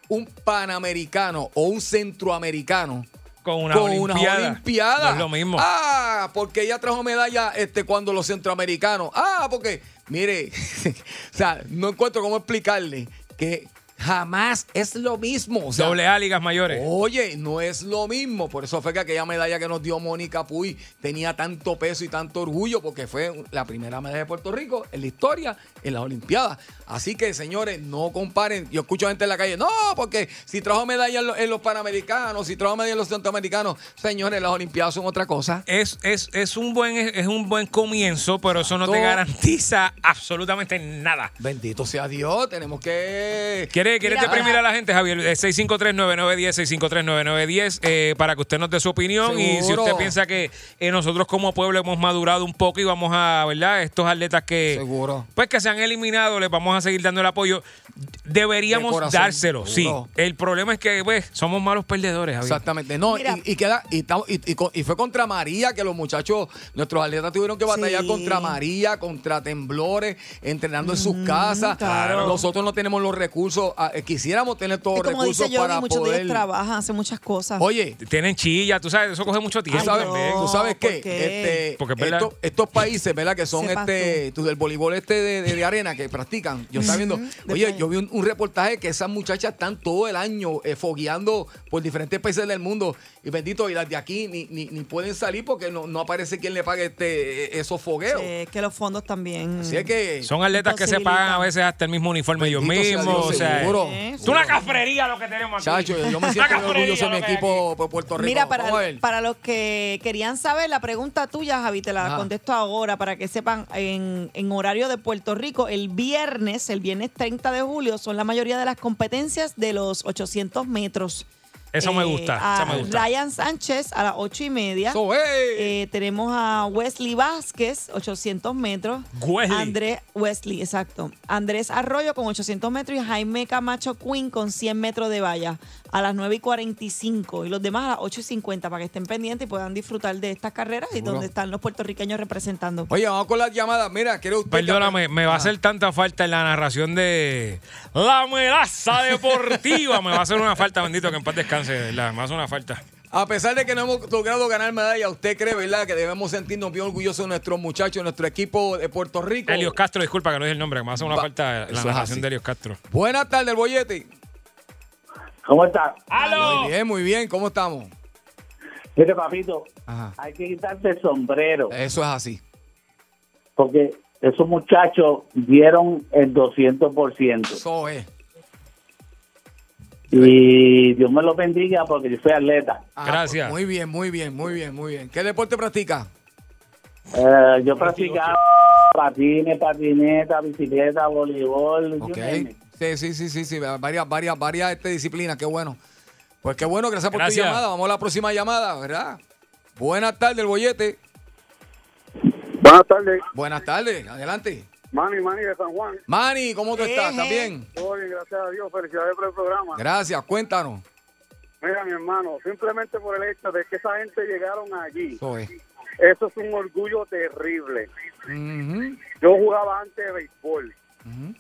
un panamericano o un centroamericano Con una con olimpiada. No es lo mismo. Ah, porque ella trajo medalla este, cuando los centroamericanos. Ah, porque, mire, o sea, no encuentro cómo explicarle que jamás es lo mismo. O sea, Doble A, ligas mayores. Oye, no es lo mismo. Por eso fue que aquella medalla que nos dio Mónica Puy tenía tanto peso y tanto orgullo, porque fue la primera medalla de Puerto Rico en la historia en las Olimpiadas. Así que, señores, no comparen. Yo escucho gente en la calle, no, porque si trajo medalla en los, en los panamericanos, si trajo medalla en los centroamericanos, señores, las Olimpiadas son otra cosa. Es, es, es, un buen, es un buen comienzo, pero eso no te garantiza absolutamente nada. Bendito sea Dios, tenemos que. ¿Quiere, quiere deprimir a la gente, Javier? Eh, 653-9910, 653-9910, eh, para que usted nos dé su opinión. Y si usted piensa que eh, nosotros como pueblo hemos madurado un poco y vamos a, ¿verdad? Estos atletas que, Seguro. pues que se han eliminado, les vamos a seguir dando el apoyo. Deberíamos De dárselo, sí. El problema es que, pues, somos malos perdedores, Javier. Exactamente. No, Mira. y, y queda, y, estamos- y- y fue contra María que los muchachos, nuestros atletas tuvieron que batallar Sí. contra María, contra temblores, entrenando en sus casas. claro. Nosotros no tenemos los recursos. Eh, quisiéramos tener todos los recursos dice para muchos poder. días trabajan, hacen muchas cosas. Oye, Tienen chilla, tú sabes, eso coge mucho ¿Tú tiempo. sabes, no, tú sabes ¿por qué? Este, Porque estos, estos países, ¿verdad? Que son Sepas este, tú, del voleibol este de, de- de arena que practican. Yo estaba viendo, oye, yo vi un, un reportaje que esas muchachas están todo el año eh, fogueando por diferentes países del mundo. Y bendito, y las de aquí ni, ni, ni pueden salir porque no, no aparece quien le pague este, eh, esos fogueos. Sí, que los fondos también. Así es que. Son atletas que se pagan a veces hasta el mismo uniforme ellos mismos. Dios, o sea, Seguro. Es una cafrería lo que tenemos aquí. Chacho, yo me siento orgulloso de mi equipo por Puerto Rico. Mira, para, para los que querían saber la pregunta tuya, Javi, te la Ajá. contesto ahora para que sepan, en, en horario de Puerto Rico, el viernes, el viernes 30 de julio, son la mayoría de las competencias de los 800 metros. Eso me Eh, gusta, a eso me gusta. Ryan Sánchez a las 8 y media. So, hey. Eh, tenemos a Wesley Vázquez, 800 metros. Wesley. Andrés Wesley, exacto. Andrés Arroyo con 800 metros y Jaime Camacho Quinn con 100 metros de valla a las 9 y 45. Y los demás a las 8 y 50 para que estén pendientes y puedan disfrutar de estas carreras y Seguro. donde están los puertorriqueños representando. Oye, vamos con las llamadas. Mira, quiere usted. Perdóname, me va a hacer tanta falta en la narración de la melaza deportiva. me va a hacer una falta, bendito, que en paz descanse, de ¿verdad? Me va a hacer una falta. A pesar de que no hemos logrado ganar medalla, ¿usted cree, verdad, que debemos sentirnos bien orgullosos de nuestros muchachos, de nuestro equipo de Puerto Rico? Helios Castro, disculpa que no dije el nombre, que me hacer una Va- falta en la eso es narración así. de Helios Castro. Buenas tardes, el bollete. ¿Cómo está? ¡Aló! Muy bien, muy bien. ¿Cómo estamos? Mire, papito, Ajá. hay que quitarse el sombrero, Eso es así. porque esos muchachos dieron el 200%. Eso es. Y Dios me lo bendiga porque yo soy atleta. Ah, Gracias. pues, Muy bien, muy bien, muy bien, muy bien. ¿Qué deporte practica? Eh, yo practicaba patines, patineta, bicicleta, voleibol. you Ok. name it. Sí, sí, sí, sí, sí. Varias, varias, varias este, disciplinas. Qué bueno. Pues qué bueno, gracias por Gracias. tu llamada. Vamos a la próxima llamada, ¿verdad? Buenas tardes, el bollete. Buenas tardes, Buenas tardes, adelante. Manny, Manny de San Juan. Manny, ¿cómo tú estás? ¿Estás bien? Todo bien, gracias a Dios. Felicidades por el programa. Gracias, cuéntanos. Mira, mi hermano, simplemente por el hecho de que esa gente llegaron allí, Eso es. eso es un orgullo terrible. Yo jugaba antes de béisbol ujú,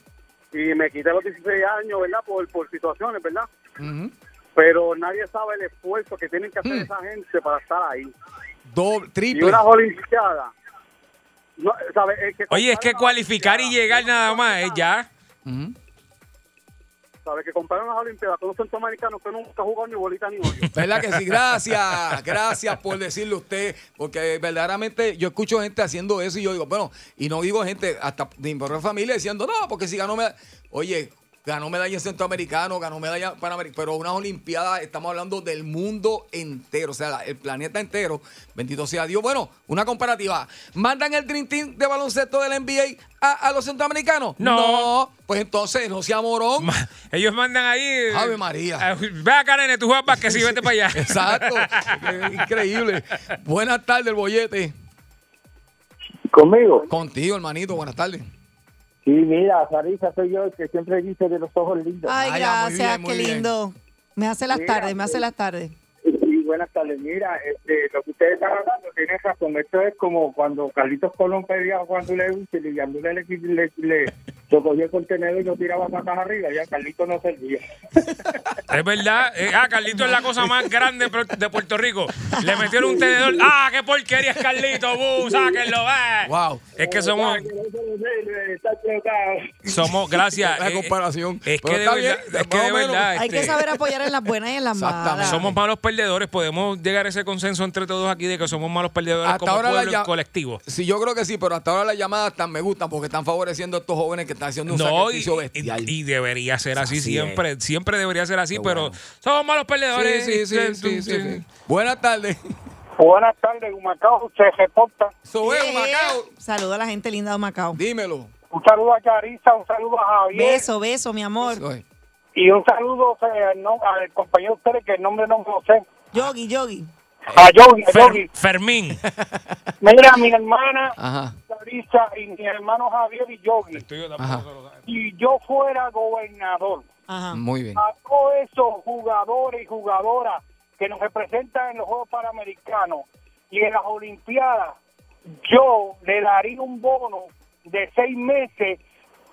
y me quité a los 16 años, ¿verdad? Por, por situaciones, ¿verdad? Pero nadie sabe el esfuerzo que tienen que hacer Mm. esa gente para estar ahí. Doble, Y triple. unas olimpiadas. No, ¿sabe? El que Oye, es que cualificar y llegar nada más es ya. Ujú. ¿Sabe? Que comparan las Olimpiadas con un centroamericano que nunca jugado ni bolita ni hoyo. ¿Verdad que sí? Gracias, gracias por decirle usted, porque verdaderamente yo escucho gente haciendo eso y yo digo, bueno, y no digo gente, hasta de mi propia familia diciendo, no, porque si ganó medalla, oye, ganó medalla en centroamericano, ganó medalla panamericana, pero unas olimpiadas, estamos hablando del mundo entero, o sea, el planeta entero, bendito sea Dios. Bueno, una comparativa, ¿mandan el Dream Team de baloncesto del NBA a, a los centroamericanos? No. pues entonces no sea morón. Ma- Ellos mandan ahí. Ave María. eh, Ve acá, nene, tú juegas que si vete para allá. Exacto. Increíble. Buenas tardes, el bollete. ¿Conmigo? Contigo, hermanito. Buenas tardes. Sí, mira, Sarisa soy yo el que siempre dice de los ojos lindos. Ay, muy gracias, bien, muy qué bien. lindo. Me hace las Mira, tardes, me hace las tardes. Sí, buenas tardes. Mira, este, lo que ustedes están hablando tiene razón. Esto es como cuando Carlitos Colón pedía a Juan Dulce y Yandule le, le, le, lo cogía el contenedor y lo tiraba patas arriba. Ya Carlitos no servía. Es verdad. Eh, ah, Carlito es la cosa más grande de Puerto Rico. Le metieron un tenedor. ¡Ah, qué porquería es Carlito! ¡Bu! ¡Sáquenlo! eh! Wow. Es que somos. Somos, gracias. La eh, comparación. Es que de verdad. bien, Es que de verdad. Hay que este, saber apoyar en las buenas y en las malas. Somos malos perdedores. Podemos llegar a ese consenso entre todos aquí de que somos malos perdedores Hasta como ahora pueblo colectivo. Sí, yo creo que sí, pero hasta ahora las llamadas tan me gustan porque están favoreciendo a estos jóvenes que haciendo un No, y, sacrificio y- bestial. y debería ser así, Así siempre. Siempre debería ser así, Qué pero bueno. somos malos perdedores. sí, sí, sí, sí, sí, sí. Buenas tardes. Buenas tardes, Humacao. Se reporta. Eso es, Eh, Macao. Saludo a la gente linda de Macao. Dímelo. Un saludo a Carisa, un saludo a Javier. Beso, beso, mi amor. Y un saludo eh, al, no- al compañero de ustedes que el nombre no lo sé. Yogi, Yogi. A Yogi, a Fer- Yogi. Fermín. Mira, mi hermana Ajá. Y mi hermano Javier y Yogi. Ajá. Si yo fuera gobernador, Ajá. Muy bien. a todos esos jugadores y jugadoras que nos representan en los Juegos Panamericanos y en las Olimpiadas, yo le daría un bono de seis meses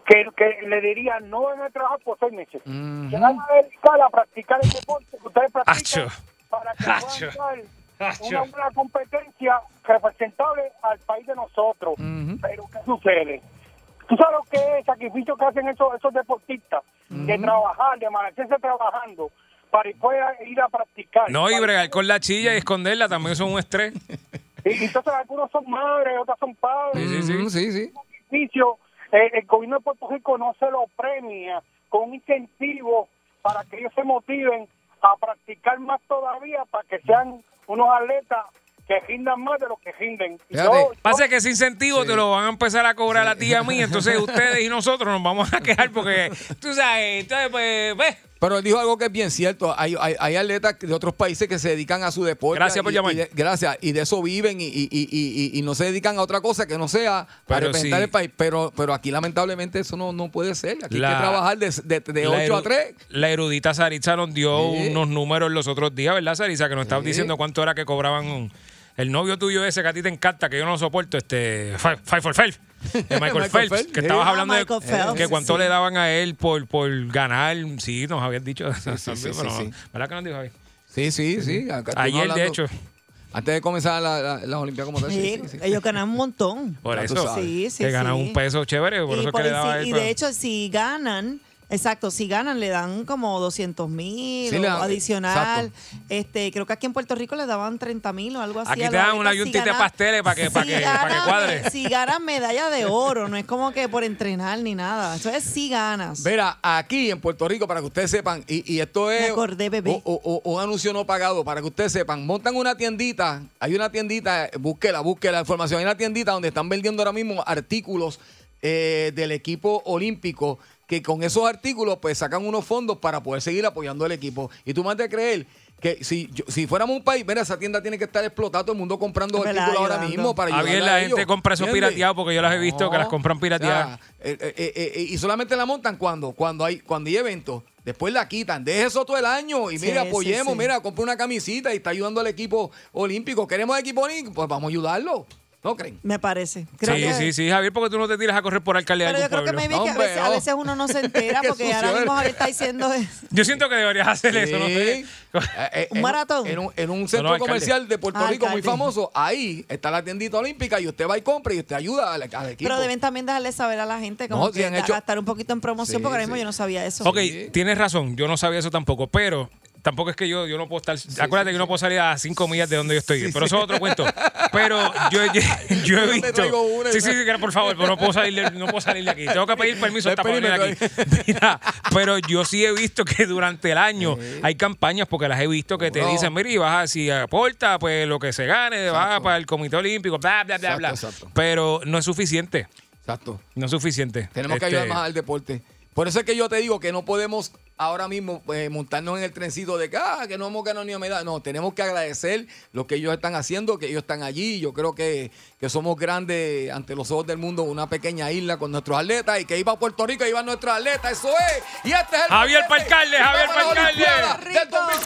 que, que le diría no van a trabajar por seis meses. Ujú. Se van a dedicar a practicar el deporte que ustedes practican Acho. para que Acho. puedan. Una competencia representable al país de nosotros. Pero ¿qué sucede? ¿Tú sabes lo que es el sacrificio que hacen esos, esos deportistas? De trabajar, de amanecerse trabajando para después ir a practicar. No, y bregar con la chilla y esconderla también son un estrés. Y entonces algunos son madres, otras son padres. Sí, sí, sí. Ujú, sí, sí. sacrificio, eh, el gobierno de Puerto Rico no se lo premia con un incentivo para que ellos se motiven a practicar más todavía para que sean unos atletas que rindan más de lo que rinden. Yo- Pasa que ese incentivo te lo van a empezar a cobrar a ti y a mí, entonces ustedes y nosotros nos vamos a quejar porque, tú sabes, entonces, pues, ves. Pero él dijo algo que es bien cierto. Hay, hay, hay atletas de otros países que se dedican a su deporte. Gracias por y- llamar. y de- gracias. Y de eso viven y, y, y, y, y no se dedican a otra cosa que no sea para sí. el país. Pero, pero aquí, lamentablemente, eso no, no puede ser. Aquí La- hay que trabajar de, de, de La 8 a eru- 3. La erudita Saritza nos dio Sí. unos números los otros días, ¿verdad, Saritza? Que nos estabas Sí. diciendo cuánto era que cobraban un- el novio tuyo ese que a ti te encanta, que yo no lo soporto, este Five, Five for Phelps, de Michael, Michael Phelps, Phelps, que estabas Ah, hablando de Michael Phelps, que cuánto sí. le daban a él por, por ganar, sí, nos habías dicho. sí, también, sí, pero sí. ¿Verdad que nos dijo ahí? Sí, sí, sí. Acá estuvimos Ayer, de hecho. Antes de comenzar la- la- las Olimpiadas como tal. Sí, Sí, sí, sí. ellos ganan un montón. Por eso. Sí, sí, que ganan sí. un peso chévere, por y, eso por que le daba él. y para- de hecho, si ganan, exacto, si ganan, le dan como 200 mil Sí, adicional. exacto. Este, creo que aquí en Puerto Rico le daban 30 mil o algo así. Aquí te dan una si yuntita de pasteles para que, para si que, para que ganan- cuadre. Si ganan medalla de oro, no es como que por entrenar ni nada. Eso es si ganas. Mira, aquí en Puerto Rico, para que ustedes sepan, y, y esto es Me acordé, bebé. o- o- o- un anuncio no pagado, para que ustedes sepan, montan una tiendita, hay una tiendita, búsquela, búsquela la información, hay una tiendita donde están vendiendo ahora mismo artículos eh, del equipo olímpico, que con esos artículos pues sacan unos fondos para poder seguir apoyando al equipo. Y tú me has de creer que si, yo- si fuéramos un país, mira, esa tienda tiene que estar explotada, todo el mundo comprando artículos ahora mismo para ayudar bien, la gente compra eso pirateado porque yo las he visto que las compran pirateadas. eh, eh, eh, eh, y solamente la montan cuando cuando hay cuando hay eventos. Después la quitan. Deje eso todo el año. Y Sí, mira, sí, apoyemos. sí. Mira, compra una camisita y está ayudando al equipo olímpico. ¿Queremos equipo olímpico? Pues vamos a ayudarlo. ¿No creen? Me parece. Creo Sí, que- sí, sí, Javier, porque tú no te tiras a correr por alcalde de Pero yo algún creo que pueblo. maybe que a veces, a no. veces uno no se entera porque ahora mismo. Javier está diciendo eso. Yo siento que deberías hacer eso, no. Eh, eh, ¿Un maratón? En un, en un No, centro no, comercial de Puerto Ah, Rico muy famoso. Ahí está la tiendita olímpica y usted va y compra y usted ayuda al, al equipo. Pero deben también dejarle saber a la gente como No, han hecho- gastar un poquito en promoción Sí, porque ahora mismo sí. yo no sabía eso. Ok, tienes razón, yo no sabía eso tampoco, pero tampoco es que yo, yo no puedo estar. acuérdate que yo no puedo salir a cinco millas de donde yo estoy, pero eso es otro cuento. Pero yo, yo, yo he visto. una sí, sí, sí, por favor, pero no puedo salir de, no puedo salir de aquí. Tengo que pedir permiso hasta para venir aquí. Mira, pero yo sí he visto que durante el año hay campañas, porque las he visto que te No. dicen, mira, y vas a, si aporta, pues lo que se gane, va para el Comité Olímpico, bla, bla, bla, bla. exacto. Pero no es suficiente. Exacto. No es suficiente. Tenemos que Este, ayudar más al deporte. Por eso es que yo te digo que no podemos ahora mismo eh, montarnos en el trencito de que, ah, que no hemos ganado ni una medalla. No, tenemos que agradecer lo que ellos están haciendo, que ellos están allí. Yo creo que, que somos grandes ante los ojos del mundo, una pequeña isla con nuestros atletas y que iba a Puerto Rico, iban nuestros atletas. Eso es. Y este es el Javier bollete. Palcarle, Y Javier vamos a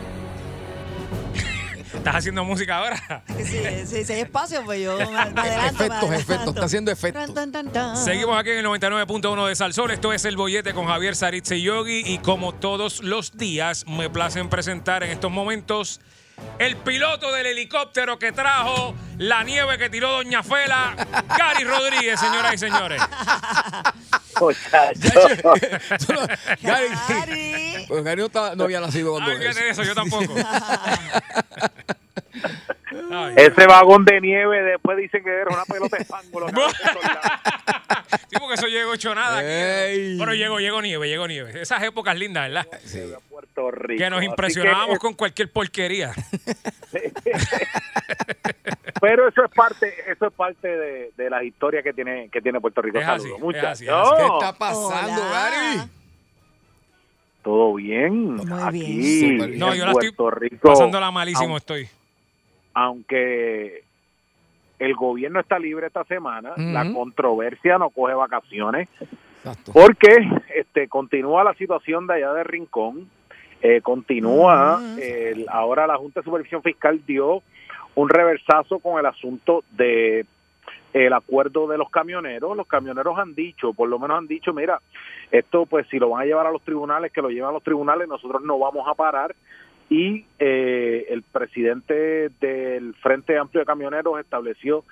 ¿Estás haciendo música ahora? Que Si, si- hay espacio, pues yo me, me adelanto. Efectos, efectos, está haciendo efectos. Tan, tan, tan, tan. Seguimos aquí en el 99.1 de Salsón. Esto es El Bollete con Javier Saritze Yogi. Y como todos los días, me placen presentar en estos momentos el piloto del helicóptero que trajo la nieve que tiró Doña Fela, Gary Rodríguez, señoras y señores. Gary, Gary. pues Gary no, estaba- no había nacido cuando Ay, fíjate eso, yo tampoco. Ay. Ese vagón de nieve después dicen que era una pelota de fango. lo que había por todos lados. Sí, porque eso llegó hecho nada aquí. Ey. Pero llegó, llegó nieve, llegó nieve. Esas épocas lindas, ¿verdad? Puerto Rico. Que nos Así impresionábamos que, con cualquier porquería. Pero eso es parte, eso es parte de, de las historias que tiene, que tiene Puerto Rico. Es así, Saludos, es muchachos. así, es así. ¿Qué está pasando, Hola. Gary? Todo bien. Muy Aquí bien. No, en yo la estoy Puerto Rico, Pasándola malísimo estoy. aunque el gobierno está libre esta semana, la controversia no coge vacaciones, Exacto. porque este continúa la situación de allá de Rincón eh, continúa. El- ahora la Junta de Supervisión Fiscal dio un reversazo con el asunto de el acuerdo de los camioneros. Los camioneros han dicho, por lo menos han dicho, mira, esto pues si lo van a llevar a los tribunales, que lo lleven a los tribunales, nosotros no vamos a parar. Y eh, el presidente del Frente Amplio de Camioneros estableció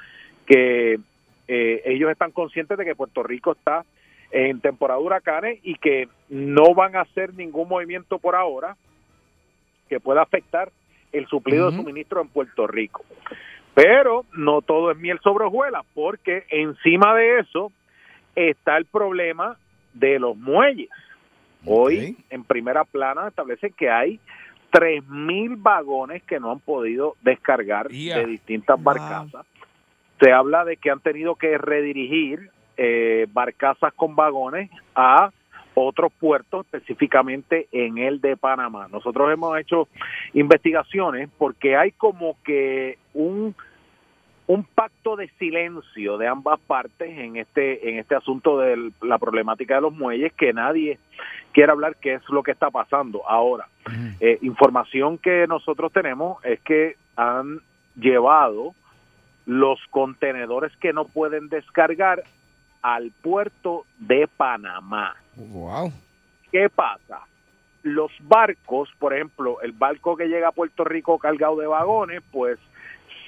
que eh, ellos están conscientes de que Puerto Rico está en temporada de huracanes y que no van a hacer ningún movimiento por ahora que pueda afectar el suplido de suministro en Puerto Rico. Pero no todo es miel sobre hojuelas, porque encima de eso está el problema de los muelles. Hoy, en primera plana, establecen que hay 3.000 vagones que no han podido descargar de distintas barcazas. Se habla de que han tenido que redirigir eh, barcazas con vagones a otros puertos, específicamente en el de Panamá. Nosotros hemos hecho investigaciones porque hay como que un un pacto de silencio de ambas partes en este en este asunto de la problemática de los muelles que nadie quiere hablar qué es lo que está pasando ahora eh, información que nosotros tenemos es que han llevado los contenedores que no pueden descargar al puerto de Panamá Wow. ¿Qué pasa? Los barcos, por ejemplo, el barco que llega a Puerto Rico cargado de vagones, pues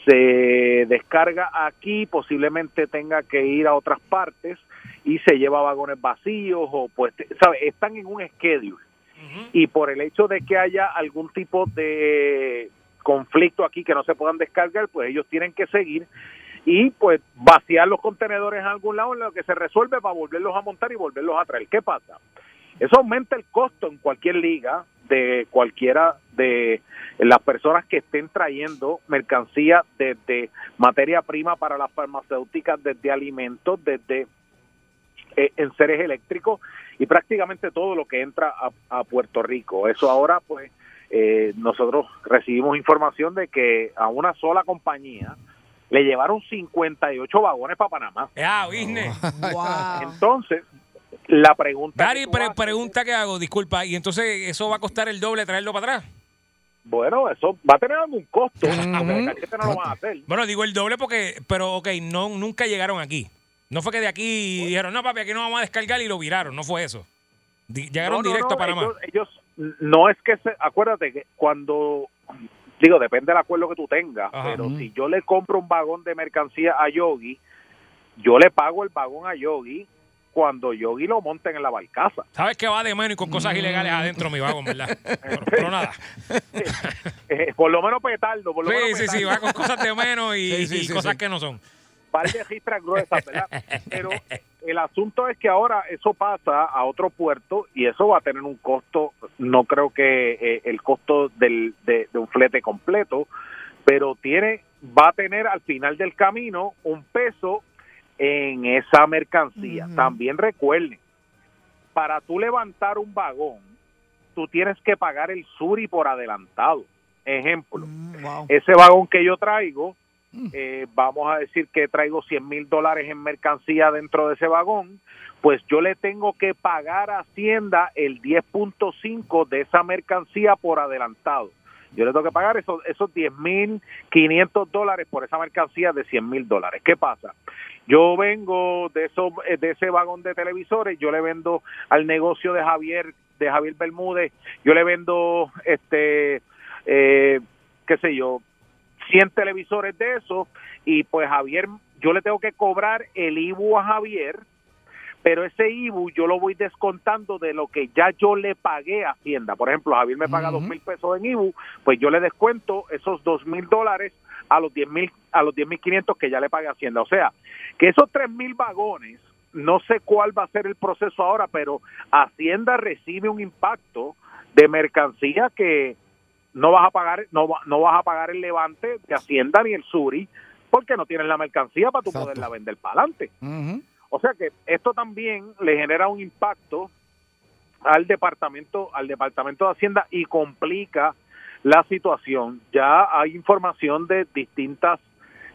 se descarga aquí, posiblemente tenga que ir a otras partes y se lleva vagones vacíos o pues, ¿sabe? Están en un schedule. Y por el hecho de que haya algún tipo de conflicto aquí que no se puedan descargar, pues ellos tienen que seguir y pues vaciar los contenedores en algún lado en lo que se resuelve para volverlos a montar y volverlos a traer. ¿Qué pasa? Eso aumenta el costo en cualquier liga de cualquiera de las personas que estén trayendo mercancía desde materia prima para las farmacéuticas, desde alimentos, desde eh, en seres eléctricos y prácticamente todo lo que entra a, a Puerto Rico. Eso ahora pues eh, nosotros recibimos información de que a una sola compañía le llevaron 58 vagones para Panamá. Ya, business. Entonces, la pregunta... Gary, pre- pregunta que hago, disculpa, y entonces eso va a costar el doble traerlo para atrás. Bueno, eso va a tener algún costo, cachete no lo van a hacer. Bueno, digo el doble porque, pero ok, no, nunca llegaron aquí. No fue que de aquí dijeron, no, papi, aquí no vamos a descargar y lo viraron, no fue eso. Llegaron No, no, directo no, a Panamá. Ellos, ellos- no es que se, acuérdate que cuando digo depende del acuerdo que tú tengas, Ajá. pero si yo le compro un vagón de mercancía a Yogi, yo le pago el vagón a Yogi cuando Yogi lo monten en la barcaza. Sabes que va de menos y con cosas ilegales adentro mi vagón, ¿verdad? Pero, pero nada. Eh, por lo menos petardo, por lo Sí, menos sí, sí, petardo. va con cosas de menos y, Sí, sí, y sí, cosas sí. que no son. Par de registras gruesas, ¿verdad? Pero el asunto es que ahora eso pasa a otro puerto y eso va a tener un costo, no creo que eh, el costo del, de, de un flete completo, pero tiene va a tener al final del camino un peso en esa mercancía. También recuerden, para tú levantar un vagón, tú tienes que pagar el suri por adelantado. Ejemplo, ese vagón que yo traigo, eh, vamos a decir que traigo 100 mil dólares en mercancía dentro de ese vagón, pues yo le tengo que pagar a Hacienda el 10.5 de esa mercancía por adelantado. Yo le tengo que pagar esos, esos 10 mil 500 dólares por esa mercancía de 100 mil dólares. ¿Qué pasa? Yo vengo de, esos, eh, de ese vagón de televisores, yo le vendo al negocio de Javier, de Javier Bermúdez, yo le vendo, este, eh, qué sé yo, 100 televisores de eso y pues Javier, yo le tengo que cobrar el IBU a Javier, pero ese IBU yo lo voy descontando de lo que ya yo le pagué a Hacienda. Por ejemplo, Javier me paga dos mil pesos en IBU, pues yo le descuento esos dos mil dólares a los diez mil a los diez mil quinientos que ya le pagué a Hacienda. O sea, que esos tres mil vagones, no sé cuál va a ser el proceso ahora, pero Hacienda recibe un impacto de mercancía que no vas a pagar no, va- no vas a pagar el levante de Hacienda ni el Suri porque no tienes la mercancía para tú poderla vender para adelante. O sea que esto también le genera un impacto al departamento al departamento de Hacienda y complica la situación. Ya hay información de distintas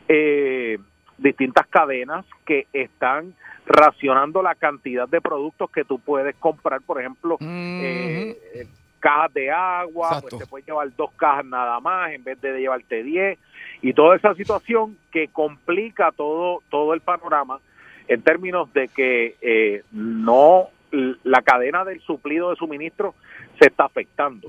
eh, distintas cadenas que están racionando la cantidad de productos que tú puedes comprar, por ejemplo, eh, cajas de agua, Exacto. pues te puedes llevar dos cajas nada más en vez de llevarte 10 y toda esa situación que complica todo todo el panorama en términos de que eh, no la cadena del suplido de suministro se está afectando.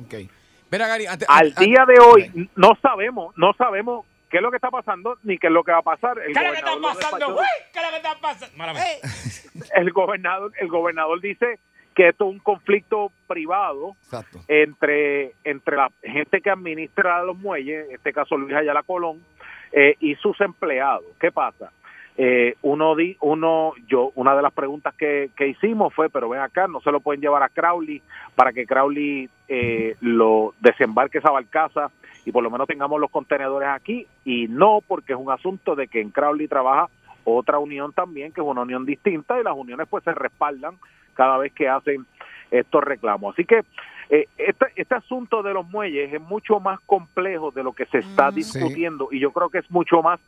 Mira, Gary, Al día de hoy no sabemos, no sabemos qué es lo que está pasando ni qué es lo que va a pasar. El ¿Qué es lo que está pasando? ¿Qué es lo que está pasando? Mía. el gobernador el gobernador dice que esto es un conflicto privado Exacto. entre entre la gente que administra los muelles, en este caso Luis Ayala Colón, eh, y sus empleados. ¿Qué pasa? Eh, uno di, uno yo una de las preguntas que, que hicimos fue pero ven acá no se lo pueden llevar a Crowley para que Crowley eh, lo desembarque esa barcaza y por lo menos tengamos los contenedores aquí y no porque es un asunto de que en Crowley trabaja otra unión también que es una unión distinta y las uniones pues se respaldan cada vez que hacen estos reclamos así que eh, este, este asunto de los muelles es mucho más complejo de lo que se está discutiendo y yo creo que es mucho más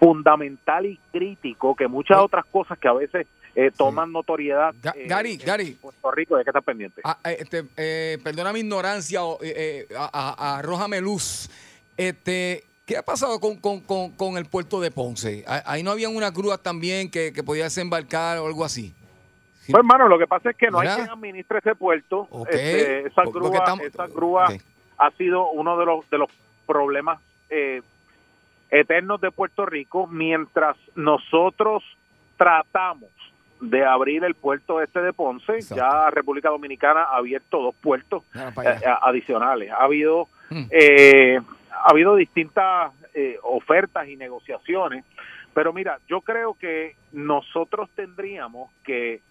fundamental y crítico que muchas otras cosas que a veces eh, toman notoriedad. Ga- eh, Gary, en Gary. Puerto Rico, hay que estar pendiente. Ah, eh, este, eh, perdona mi ignorancia, a- a- arrójame luz. Este, ¿Qué ha pasado con, con- con- con el puerto de Ponce? Ah, Ahí no habían una grúa también que, que podía desembarcar o algo así. Pues hermano, lo que pasa es que no hay quien administre ese puerto. Ok. Este, esa grúa, estamos- esa grúa ha sido uno de los de los problemas eh, eternos de Puerto Rico mientras nosotros tratamos de abrir el puerto este de Ponce. Ya República Dominicana ha abierto dos puertos eh, adicionales. Ha habido Mm. eh, ha habido distintas eh, ofertas y negociaciones, pero mira, yo creo que nosotros tendríamos que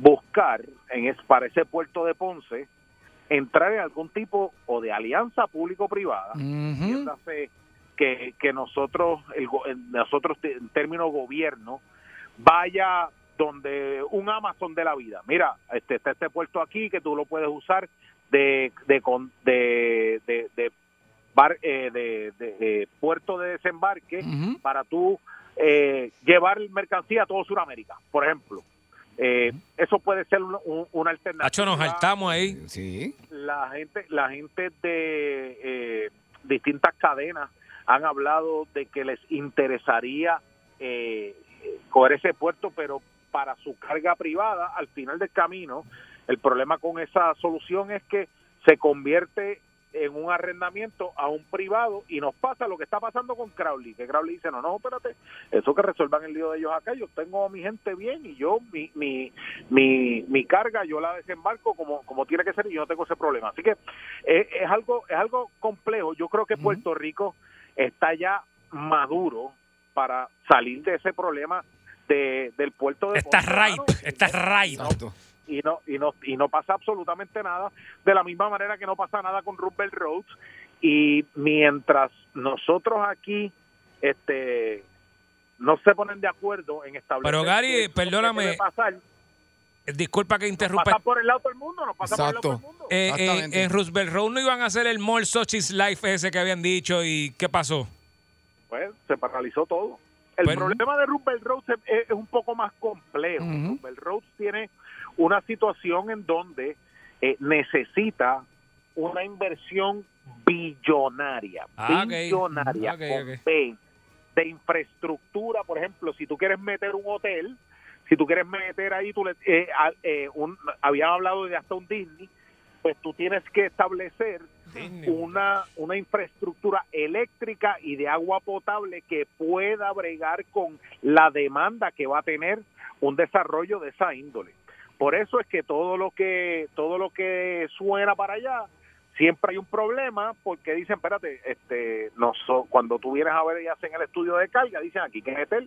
buscar en es, para ese puerto de Ponce entrar en algún tipo o de alianza público-privada, que, que nosotros, el, nosotros en términos gobierno, vaya donde un Amazon de la vida. Mira, este está este puerto aquí que tú lo puedes usar de de con- de, de, de bar- eh, de- de- de puerto de desembarque para tú eh, llevar mercancía a todo Sudamérica, por ejemplo. Eh, eso puede ser un- un- una alternativa Hacho, nos saltamos ahí. Sí. la gente la gente de eh, distintas cadenas han hablado de que les interesaría eh, coger ese puerto pero para su carga privada al final del camino el problema con esa solución es que se convierte en un arrendamiento a un privado y nos pasa lo que está pasando con Crowley, que Crowley dice, no, no, espérate, eso que resuelvan el lío de ellos acá, yo tengo a mi gente bien y yo, mi, mi, mi, mi carga, yo la desembarco como, como tiene que ser y yo no tengo ese problema. Así que eh, es algo es algo complejo. Yo creo que Puerto Rico está ya maduro para salir de ese problema de, del puerto de Está ripe, está ripe. Y no y no y no pasa absolutamente nada de la misma manera que no pasa nada con Roosevelt Roads y mientras nosotros aquí este no se ponen de acuerdo en establecer Pero, Gary, perdóname. pasar, Disculpa que interrumpa. pasa por el lado todo el mundo no pasa por el lado todo el mundo Eh, eh, en Roosevelt Road no iban a hacer el More Sochi's Life ese que habían dicho y ¿qué pasó? pues se paralizó todo. El Bueno. problema de Roosevelt Roads es, es un poco más complejo. Roosevelt Roads tiene una situación en donde eh, necesita una inversión billonaria, Ah, billonaria, con de infraestructura. Por ejemplo, si tú quieres meter un hotel, si tú quieres meter ahí, tú le, eh, eh, un, habían hablado de hasta un Disney, pues tú tienes que establecer una, una infraestructura eléctrica y de agua potable que pueda bregar con la demanda que va a tener un desarrollo de esa índole. Por eso es que todo lo que todo lo que suena para allá siempre hay un problema porque dicen, espérate, este, no so- cuando tú vienes a ver y hacen el estudio de carga, dicen aquí que meter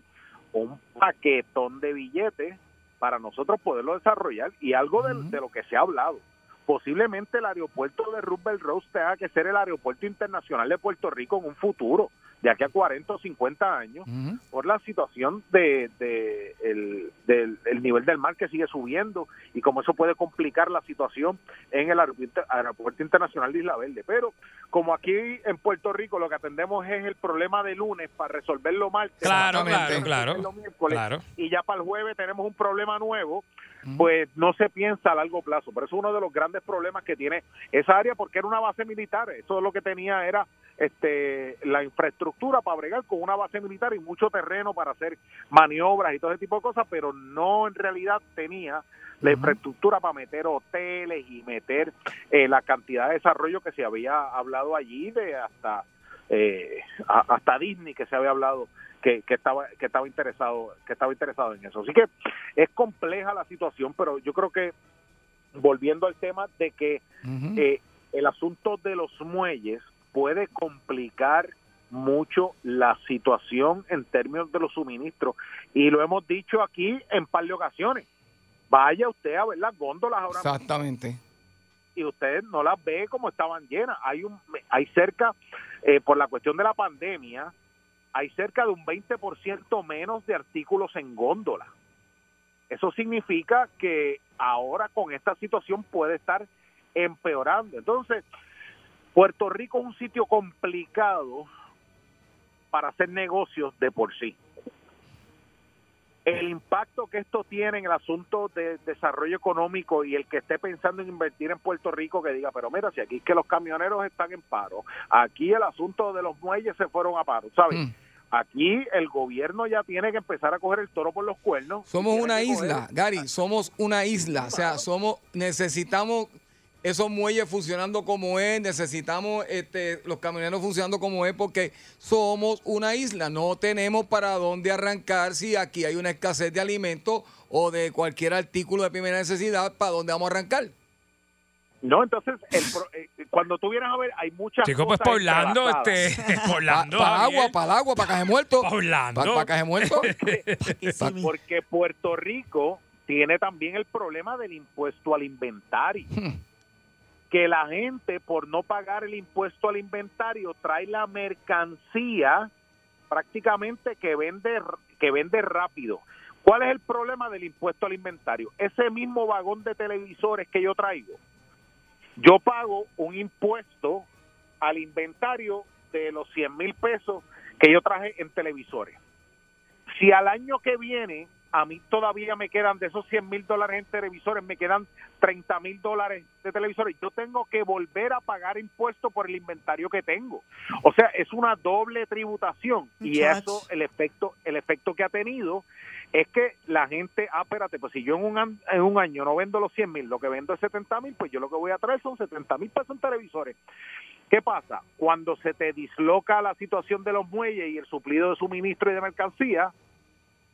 un paquetón de billetes para nosotros poderlo desarrollar y algo de, de lo que se ha hablado. Posiblemente el aeropuerto de Roosevelt Roads tenga que ser el aeropuerto internacional de Puerto Rico en un futuro, de aquí a 40 o 50 años, por la situación de, de el, del el nivel del mar que sigue subiendo y como eso puede complicar la situación en el aeropuerto, aeropuerto internacional de Isla Verde. Pero como aquí en Puerto Rico lo que atendemos es el problema de lunes para resolverlo martes, Claro, claro, claro. miércoles, Claro. y ya para el jueves tenemos un problema nuevo, pues no se piensa a largo plazo. Pero eso es uno de los grandes problemas que tiene esa área porque era una base militar. Eso lo que tenía era este la infraestructura para bregar con una base militar y mucho terreno para hacer maniobras y todo ese tipo de cosas, pero no en realidad tenía la infraestructura para meter hoteles y meter eh, la cantidad de desarrollo que se había hablado allí de hasta eh, hasta Disney que se había hablado que, que estaba que estaba interesado que estaba interesado en eso. Así que es compleja la situación pero yo creo que volviendo al tema de que eh, el asunto de los muelles puede complicar mucho la situación en términos de los suministros. Y lo hemos dicho aquí en par de ocasiones. Vaya usted a ver las góndolas ahora mismo. Exactamente. y usted no las ve como estaban llenas. Hay un hay cerca eh, por la cuestión de la pandemia hay cerca de un 20% menos de artículos en góndola. Eso significa que ahora con esta situación puede estar empeorando. Entonces, Puerto Rico es un sitio complicado para hacer negocios de por sí. El impacto que esto tiene en el asunto de desarrollo económico y el que esté pensando en invertir en Puerto Rico que diga, pero mira, si aquí es que los camioneros están en paro, aquí el asunto de los muelles se fueron a paro, ¿sabes? Aquí el gobierno ya tiene que empezar a coger el toro por los cuernos. Somos una coger- isla, Gary, somos una isla. O sea, somos, necesitamos esos muelles funcionando como es, necesitamos este, los camioneros funcionando como es, porque somos una isla. No tenemos para dónde arrancar si aquí hay una escasez de alimentos o de cualquier artículo de primera necesidad, ¿para dónde vamos a arrancar? No, entonces, el pro- eh, cuando tú vienes a ver, hay muchas Chicos, pues cosas entrelazadas. este, por Orlando. Para Javier. agua, para el agua, para caje muerto. Orlando. Para caje muerto. Porque Puerto Rico tiene también el problema del impuesto al inventario. Que la gente, por no pagar el impuesto al inventario, trae la mercancía prácticamente que vende, que vende rápido. ¿Cuál es el problema del impuesto al inventario? Ese mismo vagón de televisores que yo traigo, yo pago un impuesto al inventario de los 100 mil pesos que yo traje en televisores. Si al año que viene a mí todavía me quedan de esos 100 mil dólares en televisores, me quedan 30 mil dólares de televisores, yo tengo que volver a pagar impuestos por el inventario que tengo. O sea, es una doble tributación y eso, el efecto, el efecto que ha tenido es que la gente, ah, espérate, pues si yo en un, en un año no vendo los 100 mil, lo que vendo es 70 mil, pues yo lo que voy a traer son 70 mil pesos en televisores. ¿Qué pasa? Cuando se te disloca la situación de los muelles y el suplido de suministro y de mercancía,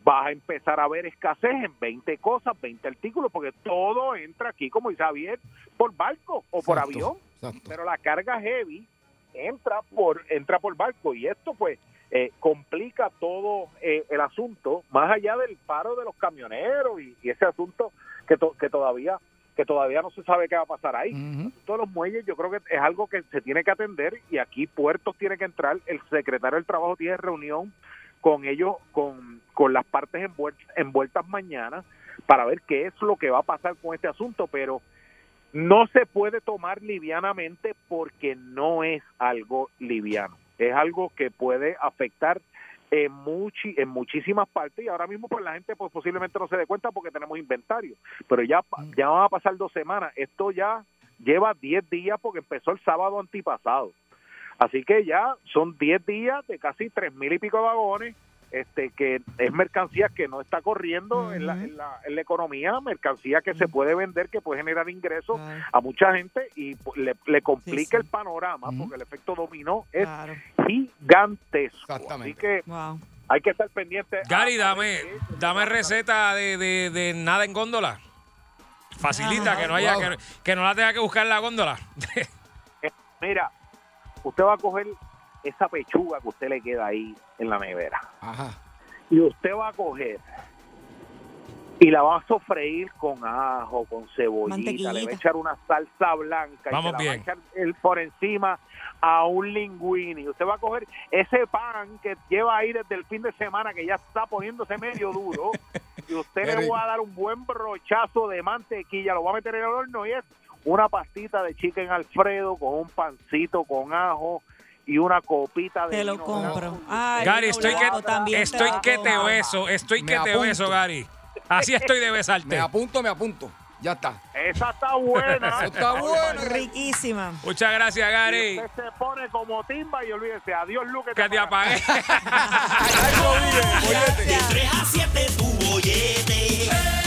vas a empezar a ver escasez en 20 cosas, 20 artículos, porque todo entra aquí, como dice Javier, por barco o por Exacto, avión. exacto. Pero la carga heavy entra por entra por barco y esto pues eh, complica todo eh, el asunto, más allá del paro de los camioneros y, y ese asunto que, to- que todavía que todavía no se sabe qué va a pasar ahí. Todos los muelles yo creo que es algo que se tiene que atender y aquí puertos tiene que entrar, el secretario del trabajo tiene reunión con ellos, con, con las partes envueltas, envueltas mañana para ver qué es lo que va a pasar con este asunto, pero no se puede tomar livianamente porque no es algo liviano, es algo que puede afectar en, muchi, en muchísimas partes y ahora mismo pues la gente pues posiblemente no se dé cuenta porque tenemos inventario, pero ya, pa- ya van a pasar dos semanas, esto ya lleva 10 días porque empezó el sábado antipasado. Así que ya son 10 días de casi tres mil y pico de vagones, este que es mercancía que no está corriendo en, la, en, la, en la economía, mercancía que se puede vender, que puede generar ingresos a mucha gente y le, le complica el panorama porque el efecto dominó es gigantesco. Así que hay que estar pendiente. Gary, dame, dame receta de, de, de nada en góndola. Facilita, Ajá. que no haya, Wow. que, que no la tenga que buscar en la góndola. Mira, usted va a coger esa pechuga que usted le queda ahí en la nevera. Y usted va a coger y la va a sofreír con ajo, con cebollita, le va a echar una salsa blanca Vamos y se la bien. va a echar el- por encima a un linguini. Usted va a coger ese pan que lleva ahí desde el fin de semana que ya está poniéndose medio duro y usted le va a dar un buen brochazo de mantequilla, lo va a meter en el horno y es una pastita de chicken alfredo con un pancito con ajo y una copita de Te lo vino compro. Ay, Gary, estoy que, también te estoy lo que te beso, estoy Me que te beso, Gary. Así estoy de besarte. Me apunto, me apunto. Ya está. Esa está buena. Está bueno. Riquísima. Muchas gracias, Y Gary. usted se pone como timba y olvídese. Adiós, Luque. Que te apagué. De 3 a 7 tu bollete